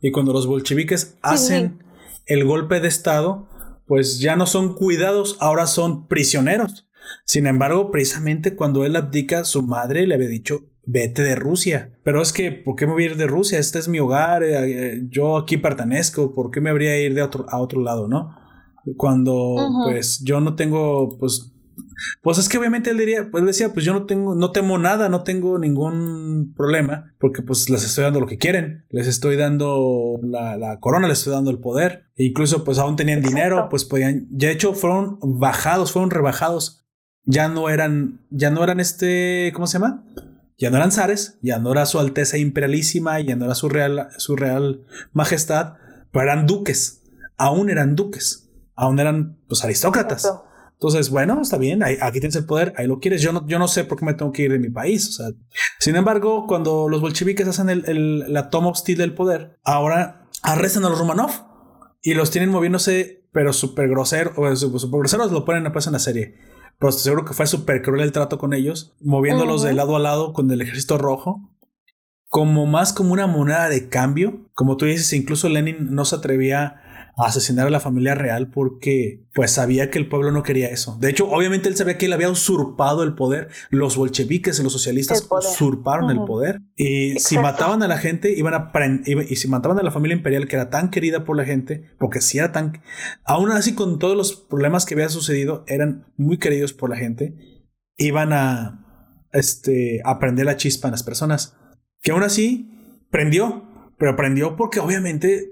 Y cuando los bolcheviques hacen el golpe de Estado, pues ya no son cuidados, ahora son prisioneros. Sin embargo, precisamente cuando él abdica, su madre le había dicho, vete de Rusia. Pero es que, ¿por qué me voy a ir de Rusia? Este es mi hogar, eh, yo aquí pertenezco, ¿por qué me habría ir de otro, a otro lado, no? Cuando, pues, yo no tengo, pues, pues es que obviamente él diría, pues decía, pues yo no tengo, no temo nada, no tengo ningún problema, porque pues les estoy dando lo que quieren, les estoy dando la, la corona, les estoy dando el poder, e incluso pues aún tenían dinero, pues podían, ya de hecho fueron bajados, fueron rebajados, ya no eran, ya no eran este, ¿cómo se llama? Ya no eran zares, ya no era su alteza imperialísima, ya no era su real, su real majestad, pero eran duques, aún eran duques, aún eran pues aristócratas. Entonces, bueno, está bien, aquí tienes el poder, ahí lo quieres. Yo no, yo no sé por qué me tengo que ir de mi país. O sea, sin embargo, cuando los bolcheviques hacen el, la toma hostil del poder, ahora arrestan a los Romanov y los tienen moviéndose, pero súper grosero, o súper groseros, lo ponen pues en la serie pero estoy seguro que fue súper cruel el trato con ellos, moviéndolos de lado a lado con el ejército rojo, como más como una moneda de cambio. Como tú dices, incluso Lenin no se atrevía a asesinar a la familia real porque pues sabía que el pueblo no quería eso. De hecho, obviamente él sabía que él había usurpado el poder. Los bolcheviques y los socialistas usurparon el poder. Y si mataban a la gente, iban a y si mataban a la familia imperial que era tan querida por la gente, porque si era tan aún así con todos los problemas que había sucedido, eran muy queridos por la gente, iban a este a prender la chispa en las personas. Que aún así prendió, pero prendió porque obviamente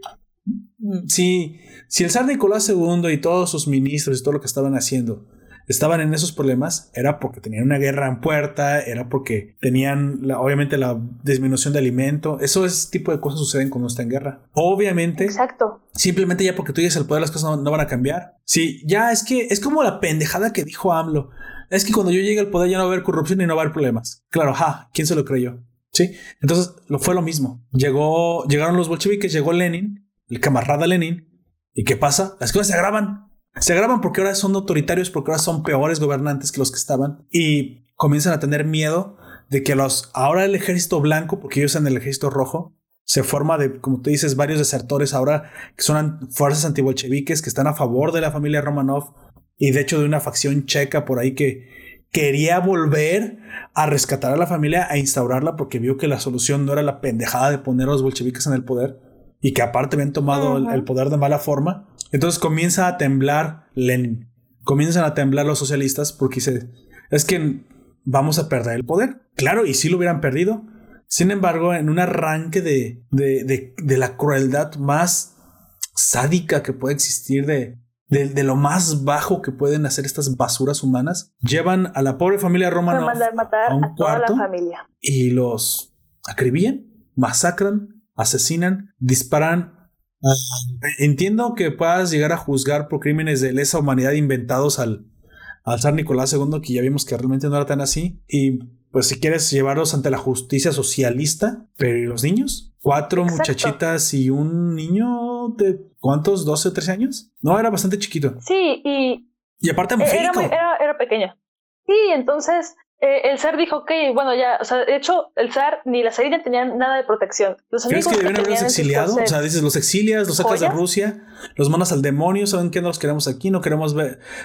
si, si el zar Nicolás II y todos sus ministros y todo lo que estaban haciendo estaban en esos problemas, era porque tenían una guerra en puerta, era porque tenían obviamente la disminución de alimento. Eso es tipo de cosas suceden cuando está en guerra. Obviamente. Exacto. Simplemente ya porque tú llegas al poder las cosas no, van a cambiar. Sí, ya es que es como la pendejada que dijo AMLO. Es que cuando yo llegue al poder ya no va a haber corrupción y no va a haber problemas. Claro, ja, ¿quién se lo creyó? Sí, entonces lo fue lo mismo. Llegó, llegaron los bolcheviques, llegó Lenin el camarada Lenin. ¿Y qué pasa? Las cosas se agravan. Se agravan porque ahora son autoritarios, porque ahora son peores gobernantes que los que estaban y comienzan a tener miedo de que los ahora el ejército blanco, porque ellos en el ejército rojo, se forma de, como tú dices, varios desertores ahora que son fuerzas antibolcheviques que están a favor de la familia Romanov y de hecho de una facción checa por ahí que quería volver a rescatar a la familia, a instaurarla porque vio que la solución no era la pendejada de poner a los bolcheviques en el poder, y que aparte habían tomado el, poder de mala forma. Entonces comienza a temblar Lenin. Comienzan a temblar los socialistas porque dice, es que vamos a perder el poder. Claro, y si lo hubieran perdido. Sin embargo, en un arranque de, de, de, la crueldad más sádica que puede existir, de, de, lo más bajo que pueden hacer estas basuras humanas, llevan a la pobre familia romana a un cuarto familia. y los acribillan, masacran, asesinan, disparan. Entiendo que puedas llegar a juzgar por crímenes de lesa humanidad inventados al, al zar Nicolás II, que ya vimos que realmente no era tan así. Y pues si quieres llevarlos ante la justicia socialista, pero ¿y los niños? Cuatro muchachitas y un niño de ¿cuántos? ¿12 o 13 años? No, era bastante chiquito. Sí, y... Y aparte era, era, era pequeño. Sí, entonces eh, el zar dijo, ok, bueno, ya, o sea, de hecho, el zar ni la Sarina tenían nada de protección. Los ¿Crees que deben haberlos exiliado? O sea, dices, los exilias, los sacas de Rusia, los mandas al demonio, saben que no los queremos aquí, no queremos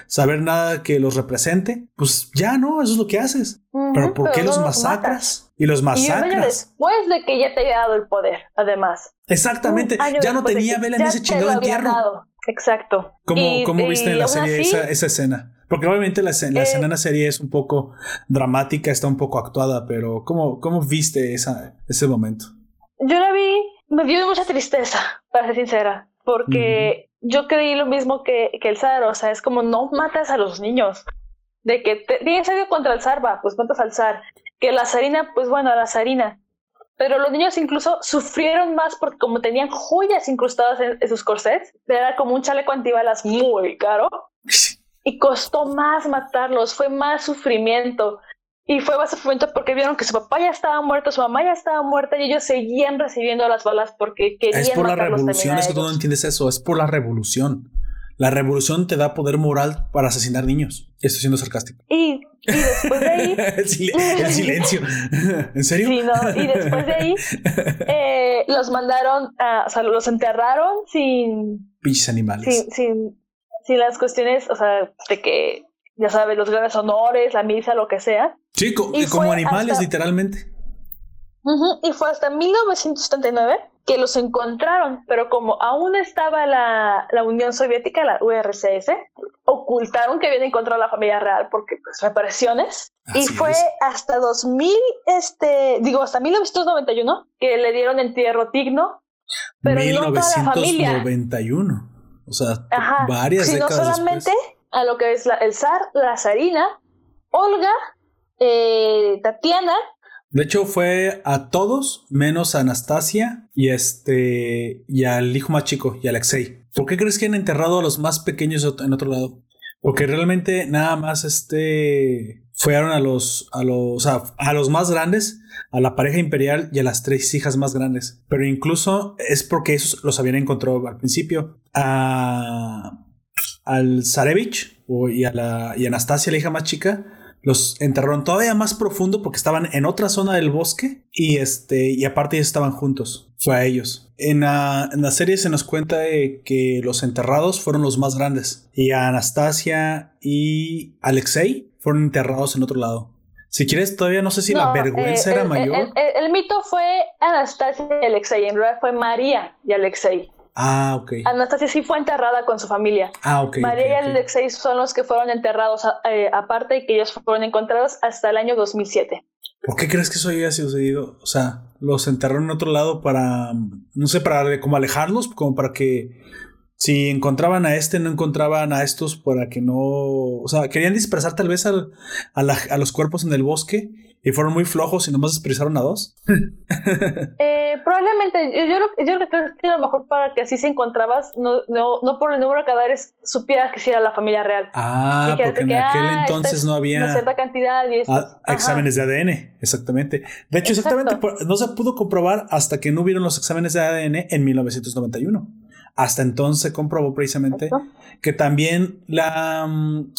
saber nada que los represente. Pues ya no, eso es lo que haces. pero ¿por qué los masacras? Y los masacras. Y después de que ya te haya dado el poder, además. Exactamente, ya no tenía vela en ese chingado entierro. Exacto. ¿Cómo, cómo viste en la serie esa, esa escena? Porque obviamente la, escena, en la eh, serie es un poco dramática, está un poco actuada, pero ¿cómo, cómo viste esa, ese momento? Yo la vi me dio mucha tristeza, para ser sincera, porque yo creí lo mismo que, que el zar, o sea, es como no matas a los niños. De que te, tienes algo contra el zar, va, pues matas al zar. Que la zarina, pues bueno, la zarina. Pero los niños incluso sufrieron más porque como tenían joyas incrustadas en, sus corsets, era como un chaleco antibalas muy caro. Y costó más matarlos, fue más sufrimiento. Y fue más sufrimiento porque vieron que su papá ya estaba muerto, su mamá ya estaba muerta y ellos seguían recibiendo las balas porque querían Es por la revolución, es que tú no entiendes eso, es por la revolución. La revolución te da poder moral para asesinar niños. Estoy siendo sarcástico. Y, después de ahí. el, silencio. ¿En serio? Sí, no. Y después de ahí, eh, los mandaron, a, o sea, los enterraron sin. Pinches animales. Sin, sin, sin las cuestiones, o sea, de que ya sabes, los grandes honores, la misa, lo que sea. Sí, y como animales, literalmente. y fue hasta 1979 que los encontraron, pero como aún estaba la, la, Unión Soviética, la URSS, ocultaron que habían encontrado a la familia real porque pues reparaciones. y fue hasta 2000, este, digo, hasta 1991 que le dieron entierro digno, pero 1991. No o sea, varias sino décadas solamente a lo que es la, el zar, la zarina, Olga, eh, Tatiana. De hecho, fue a todos menos a Anastasia y este y al hijo más chico y Alexei. ¿Por qué crees que han enterrado a los más pequeños en otro lado? Porque realmente nada más este fueron a los a los a los más grandes, a la pareja imperial y a las tres hijas más grandes. Pero incluso es porque esos los habían encontrado al principio. A al Zarevich y a, la, y Anastasia, la hija más chica, los enterraron todavía más profundo porque estaban en otra zona del bosque y este y aparte estaban juntos. Fue a ellos. En la, en la serie se nos cuenta que los enterrados fueron los más grandes y a Anastasia y Alexei fueron enterrados en otro lado. Si quieres, todavía no sé si la vergüenza eh, era mayor. El, mito fue Anastasia y Alexei, en realidad fue María y Alexei. Ah, ok. Anastasia sí fue enterrada con su familia. Ah, ok. María y Alexei son los que fueron enterrados eh, aparte y que ellos fueron encontrados hasta el año 2007. ¿Por qué crees que eso haya sucedido? O sea, los enterraron en otro lado para, no sé, para como alejarlos, como para que si encontraban a este, no encontraban a estos para que no, o sea, querían dispersar tal vez al, a, a los cuerpos en el bosque y fueron muy flojos y nomás expresaron a dos? eh, probablemente, yo, yo, yo, creo que a lo mejor para que así se encontrabas, no, no, no por el número de cadáveres, supieras que sí era la familia real. Ah, porque en aquel ah, entonces no había una cierta cantidad y ah, exámenes de ADN, exactamente. De hecho, exactamente, no se pudo comprobar hasta que no hubieron los exámenes de ADN en 1991. Hasta entonces se comprobó precisamente que también la, mm,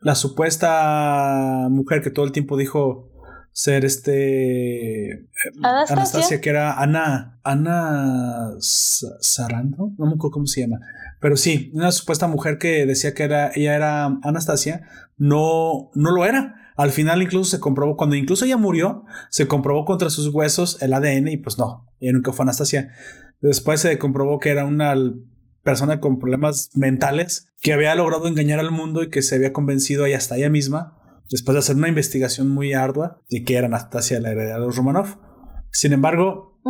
la supuesta mujer que todo el tiempo dijo ser este Anastasia. que era Ana Ana Sarando, no me acuerdo cómo se llama, pero sí, una supuesta mujer que decía que era ella era Anastasia, no no lo era. Al final incluso se comprobó cuando incluso ella murió, se comprobó contra sus huesos el ADN y pues no, ella nunca fue Anastasia. Después se comprobó que era una persona con problemas mentales que había logrado engañar al mundo y que se había convencido y hasta ella misma después de hacer una investigación muy ardua de que era Anastasia la heredera de los Romanov. Sin embargo,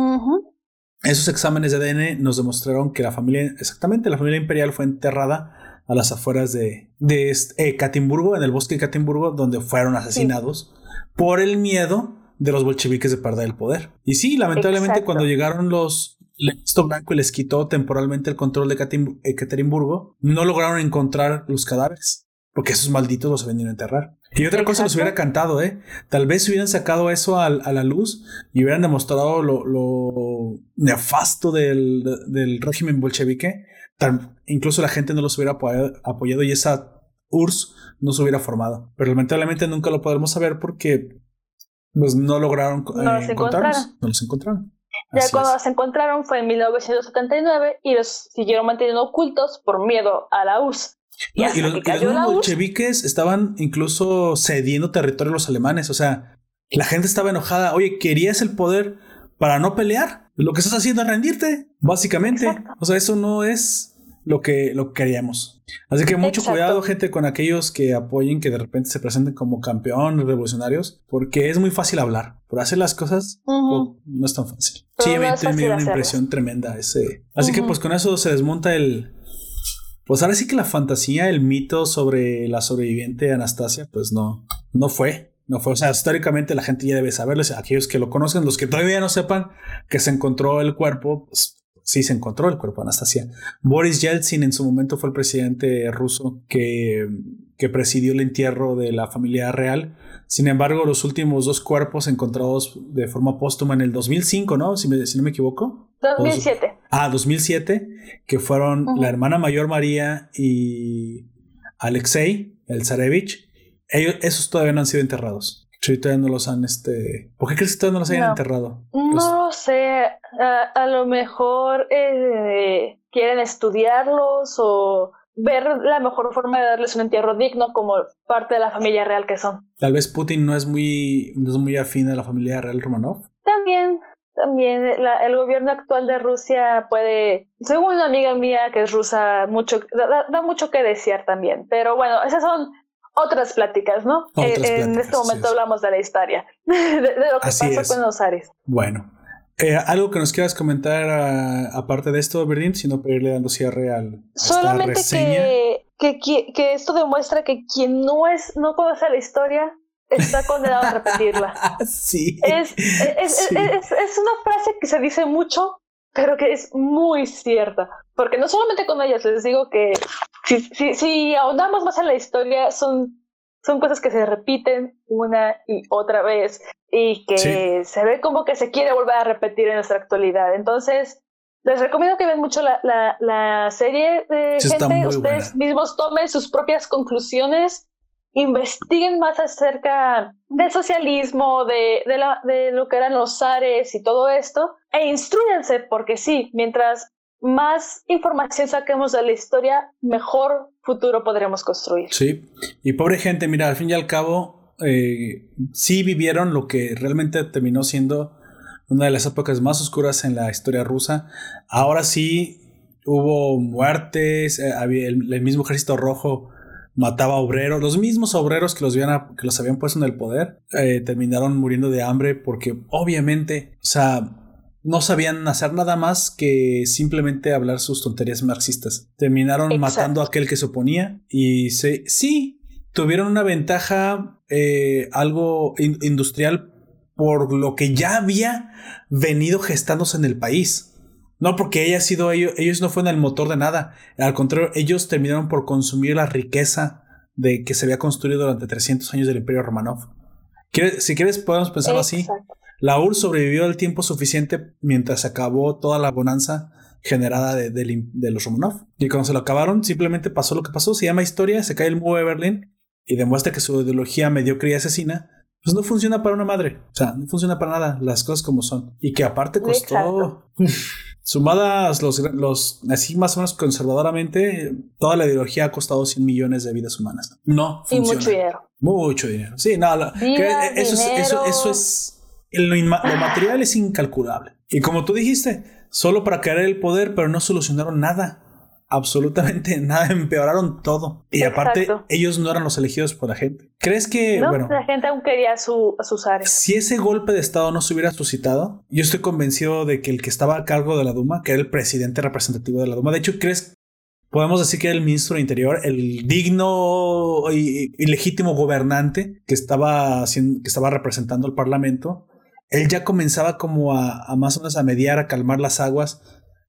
esos exámenes de ADN nos demostraron que la familia, exactamente, la familia imperial fue enterrada a las afueras de, de este, Catimburgo, en el bosque de Catimburgo, donde fueron asesinados por el miedo de los bolcheviques de perder el poder. Y sí, lamentablemente cuando llegaron los Listo Blanco y les quitó temporalmente el control de Catimburgo, no lograron encontrar los cadáveres porque esos malditos los venían a enterrar. Y otra cosa los hubiera cantado, ¿eh? Tal vez hubieran sacado eso a, la luz y hubieran demostrado lo, nefasto del, régimen bolchevique. incluso la gente no los hubiera apoyado, y esa URSS no se hubiera formado. Pero lamentablemente nunca lo podremos saber porque pues, no lograron no eh, encontrarlos. No los encontraron. Ya cuando los encontraron fue en 1979 y los siguieron manteniendo ocultos por miedo a la URSS. Y, los, bolcheviques estaban incluso cediendo territorio a los alemanes. O sea, la gente estaba enojada. Oye, ¿querías el poder para no pelear? Lo que estás haciendo es rendirte, básicamente. O sea, eso no es lo que, lo queríamos. Así que mucho cuidado, gente, con aquellos que apoyen, que de repente se presenten como campeón revolucionarios, porque es muy fácil hablar. Por hacer las cosas no es tan fácil. sí, me, dio una impresión tremenda ese. Así que pues con eso se desmonta el, pues ahora sí que la fantasía, el mito sobre la sobreviviente Anastasia, pues no, no fue. No fue, o sea, históricamente la gente ya debe saberlo. Aquellos que lo conocen, los que todavía no sepan que se encontró el cuerpo, pues sí se encontró el cuerpo de Anastasia. Boris Yeltsin en su momento fue el presidente ruso que, que presidió el entierro de la familia real. Sin embargo, los últimos dos cuerpos encontrados de forma póstuma en el 2005, ¿no? Si, si no me equivoco. 2007. Ah, 2007, que fueron la hermana mayor María y Alexei, el Zarevich. Ellos, esos todavía no han sido enterrados. Si todavía no los han, este... ¿Por qué crees que todavía no los hayan enterrado? No lo sé. A, lo mejor eh, quieren estudiarlos o ver la mejor forma de darles un entierro digno como parte de la familia real que son. Tal vez Putin no es muy, no es muy afín a la familia real Romanov. También, también el gobierno actual de Rusia puede, según una amiga mía que es rusa, mucho, da, mucho que desear también. Pero bueno, esas son otras pláticas, ¿no? Eh, en este momento hablamos de la historia, de, lo que pasó con los Ares. Bueno, eh, ¿Algo que nos quieras comentar aparte de esto, Berlín? Sino para irle dando cierre al. Solamente que, que, que, esto demuestra que quien no es no conoce la historia está condenado a repetirla. sí. Es, es, es, una frase que se dice mucho, pero que es muy cierta. Porque no solamente con ellas, les digo que si, si, si ahondamos más en la historia, son son cosas que se repiten una y otra vez y que se ve como que se quiere volver a repetir en nuestra actualidad. Entonces, les recomiendo que vean mucho la, la, serie de gente, ustedes mismos tomen sus propias conclusiones, investiguen más acerca del socialismo, de, de, la, de lo que eran los zares y todo esto, e instruyanse, porque sí, mientras más información saquemos de la historia, mejor futuro podremos construir. Sí, y pobre gente, mira, al fin y al cabo, eh, sí vivieron lo que realmente terminó siendo una de las épocas más oscuras en la historia rusa. Ahora sí hubo muertes, eh, el, mismo ejército rojo mataba obreros, los mismos obreros que los habían, que los habían puesto en el poder, eh, terminaron muriendo de hambre porque obviamente, o sea, no sabían hacer nada más que simplemente hablar sus tonterías marxistas. Terminaron matando a aquel que se oponía y se, sí, tuvieron una ventaja eh, algo industrial por lo que ya había venido gestándose en el país. No porque haya sido ellos, ellos no fueron el motor de nada. Al contrario, ellos terminaron por consumir la riqueza de que se había construido durante 300 años del Imperio Romanov. Si quieres, podemos pensarlo así. La URSS sobrevivió el tiempo suficiente mientras se acabó toda la bonanza generada de, los Romanov. Y cuando se lo acabaron, simplemente pasó lo que pasó. Se llama historia, se cae el muro de Berlín y demuestra que su ideología mediocre y asesina pues no funciona para una madre. O sea, no funciona para nada las cosas como son. Y que aparte costó, sumadas los, los, así más o menos conservadoramente, toda la ideología ha costado 100 millones de vidas humanas. No funciona. Y mucho dinero. Mucho dinero. Sí, nada. eso, es, eso es lo, material es incalculable. Y como tú dijiste, solo para caer el poder, pero no solucionaron nada. Absolutamente nada, empeoraron todo. Y aparte, ellos no eran los elegidos por la gente. ¿Crees que, no, la gente aún quería su, sus áreas? Si ese golpe de Estado no se hubiera suscitado, yo estoy convencido de que el que estaba a cargo de la Duma, que era el presidente representativo de la Duma, de hecho, ¿crees podemos decir que era el ministro de Interior, el digno y, legítimo gobernante que estaba, que estaba representando al Parlamento, él ya comenzaba como a, más o menos a mediar, a calmar las aguas.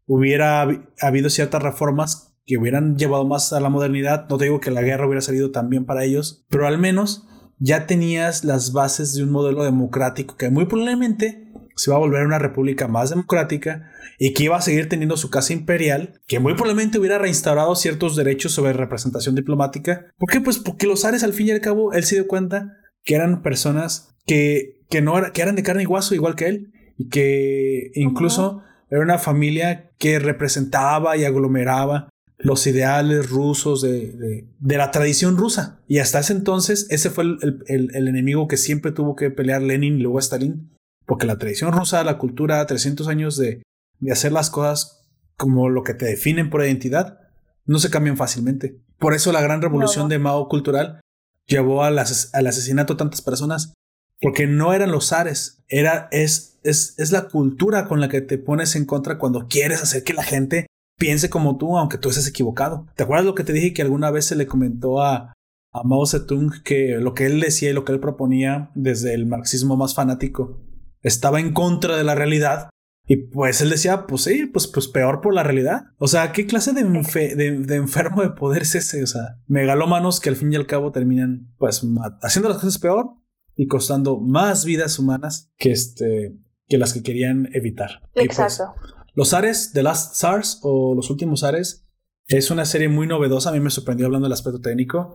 Hubiera habido ciertas reformas que hubieran llevado más a la modernidad. No te digo que la guerra hubiera salido tan bien para ellos, pero al menos ya tenías las bases de un modelo democrático que muy probablemente se va a volver una república más democrática y que iba a seguir teniendo su casa imperial, que muy probablemente hubiera reinstaurado ciertos derechos sobre representación diplomática. ¿Por qué? Pues porque los Ares al fin y al cabo él se dio cuenta que eran personas que que, no era, que eran de carne y guaso igual que él y que incluso era una familia que representaba y aglomeraba los ideales rusos de, de, la tradición rusa. Y hasta ese entonces ese fue el, el, enemigo que siempre tuvo que pelear Lenin y luego Stalin, porque la tradición rusa, la cultura, 300 años de, de hacer las cosas como lo que te definen por identidad, no se cambian fácilmente. Por eso la gran revolución de Mao cultural llevó al, asesinato de tantas personas, porque no eran los zares, era, es, es, es la cultura con la que te pones en contra cuando quieres hacer que la gente piense como tú, aunque tú estés equivocado. ¿Te acuerdas lo que te dije que alguna vez se le comentó a, a Mao Zedong que lo que él decía y lo que él proponía desde el marxismo más fanático estaba en contra de la realidad? Y pues él decía, pues sí, pues, pues peor por la realidad. O sea, ¿qué clase de, de, enfermo de poder es ese? O sea, megalómanos que al fin y al cabo terminan pues haciendo las cosas peor y costando más vidas humanas que, este, que las que querían evitar. Pues, Exacto. Los Ares, The Last SARS o Los Últimos Ares, es una serie muy novedosa. A mí me sorprendió hablando del aspecto técnico.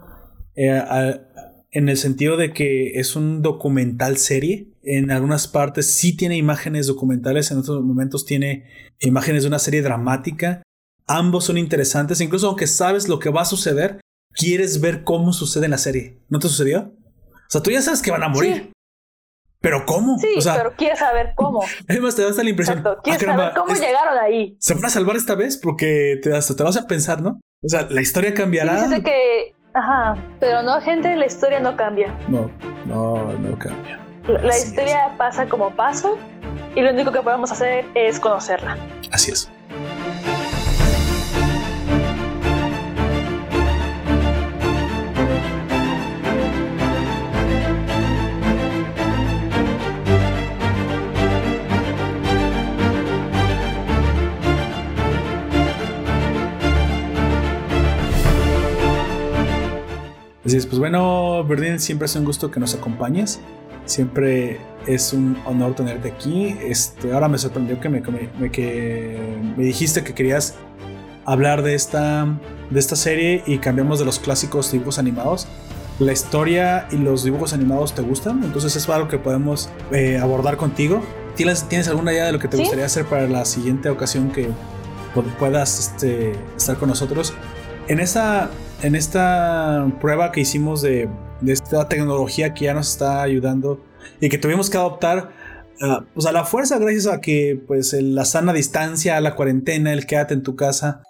Eh, en el sentido de que es un documental serie. En algunas partes sí tiene imágenes documentales, en otros momentos tiene imágenes de una serie dramática. Ambos son interesantes, incluso aunque sabes lo que va a suceder, quieres ver cómo sucede en la serie. ¿No te sucedió? O sea, tú ya sabes que van a morir. ¿Pero cómo? Sí, pero quieres saber cómo. Además, te da hasta la impresión. Ah, quieres saber cómo llegaron ahí. ¿Se van a salvar esta vez? Porque te, hasta te vas a pensar, ¿no? O sea, la historia cambiará. Dice que. Ajá, pero no, gente, la historia no cambia. No, no, no cambia. La, historia pasa como paso y lo único que podemos hacer es conocerla. Así es. Así es, pues bueno, Berdín, siempre es un gusto que nos acompañes. Siempre es un honor tenerte aquí. Este, ahora me sorprendió que me, que me dijiste que querías hablar de esta, de esta serie y cambiamos de los clásicos dibujos animados. La historia y los dibujos animados te gustan, entonces es algo que podemos eh, abordar contigo. ¿Tienes, ¿Tienes alguna idea de lo que te gustaría hacer para la siguiente ocasión que puedas este, estar con nosotros? En esa en esta prueba que hicimos de, esta tecnología que ya nos está ayudando y que tuvimos que adoptar ah, pues a la fuerza gracias a que pues la sana distancia, la cuarentena, el quédate en tu casa,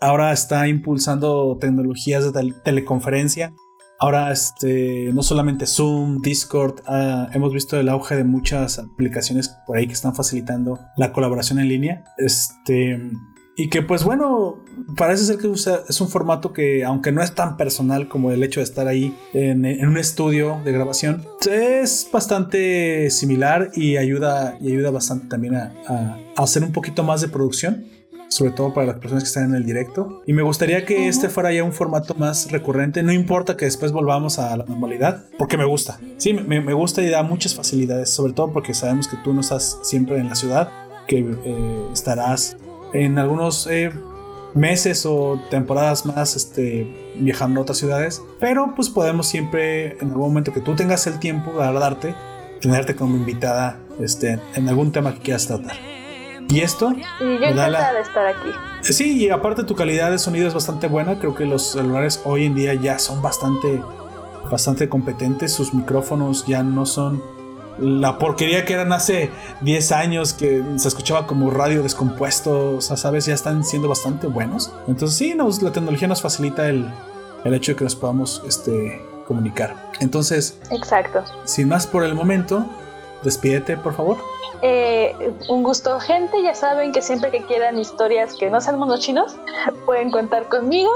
ahora está impulsando tecnologías de teleconferencia. Ahora, este, no solamente Zoom, Discord, ah, hemos visto el auge de muchas aplicaciones por ahí que están facilitando la colaboración en línea. Este, y que pues bueno, parece ser que es un formato que aunque no es tan personal como el hecho de estar ahí en, un estudio de grabación, es bastante similar y ayuda, y ayuda bastante también a, hacer un poquito más de producción sobre todo para las personas que están en el directo. Y me gustaría que este fuera ya un formato más recurrente. No importa que después volvamos a la normalidad, porque me gusta. Sí, me, me gusta y da muchas facilidades, sobre todo porque sabemos que tú no estás siempre en la ciudad, que eh, estarás en algunos eh, meses o temporadas más este, viajando a otras ciudades. Pero pues podemos siempre, en algún momento que tú tengas el tiempo de darte, tenerte como invitada este, en algún tema que quieras tratar. Y esto... Y yo encantada de estar aquí. Sí, y aparte tu calidad de sonido es bastante buena. Creo que los celulares hoy en día ya son bastante, bastante competentes. Sus micrófonos ya no son la porquería que eran hace 10 años, que se escuchaba como radio descompuesto, o sea, sabes, ya están siendo bastante buenos. Entonces sí, nos, la tecnología nos facilita el, el hecho de que nos podamos este, comunicar. Entonces, exacto. Sin más por el momento, despídete, por favor. Eh, un gusto, gente. Ya saben que siempre que quieran historias que no sean monos chinos, pueden contar conmigo.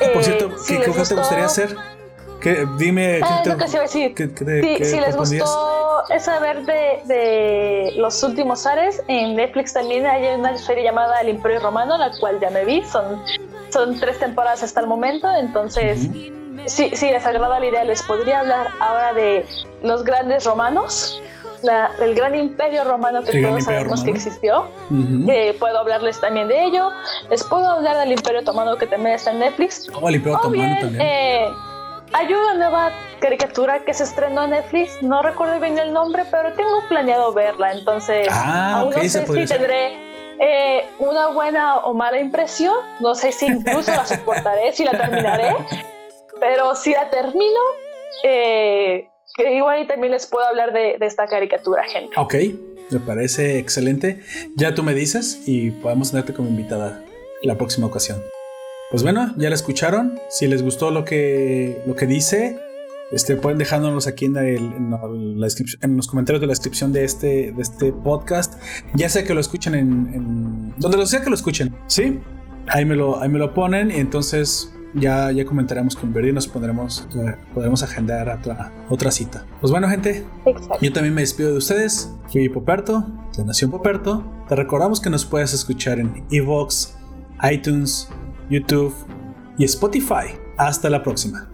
Ah, por cierto, eh, ¿qué, cosa te gustaría hacer? Dime. Ah, lo que se iba a decir. si les gustó esa ver de, los últimos Ares, en Netflix también hay una serie llamada El Imperio Romano, la cual ya me vi. Son, son tres temporadas hasta el momento, entonces. Si, les agrada la idea, les podría hablar ahora de los grandes romanos, la, el gran imperio romano que todos sabemos que existió. Eh, puedo hablarles también de ello. Les puedo hablar del imperio otomano que también está en Netflix. Oh, el imperio otomano también. Eh, hay una nueva caricatura que se estrenó en Netflix, no recuerdo bien el nombre, pero tengo planeado verla, entonces ah, aún no sé si tendré eh, una buena o mala impresión, no sé si incluso la soportaré, si la terminaré, pero si la termino, eh, igual y también les puedo hablar de, de esta caricatura, gente. Ok, me parece excelente. Ya tú me dices y podemos tenerte como invitada la próxima ocasión. Pues bueno, ya la escucharon. Si les gustó lo que, lo que dice, este, pueden dejándonos aquí en, la descripción, en los comentarios de la descripción de este, de este podcast. Ya sea que lo escuchen en, donde lo sea que lo escuchen, ¿sí? Ahí me lo, ahí me lo ponen y entonces ya, ya comentaremos con Verdi y nos pondremos, eh, podremos agendar otra, otra cita. Pues bueno, gente, yo también me despido de ustedes. Fui Poperto, de Nación Poperto. Te recordamos que nos puedes escuchar en Evox, iTunes, YouTube y Spotify. Hasta la próxima.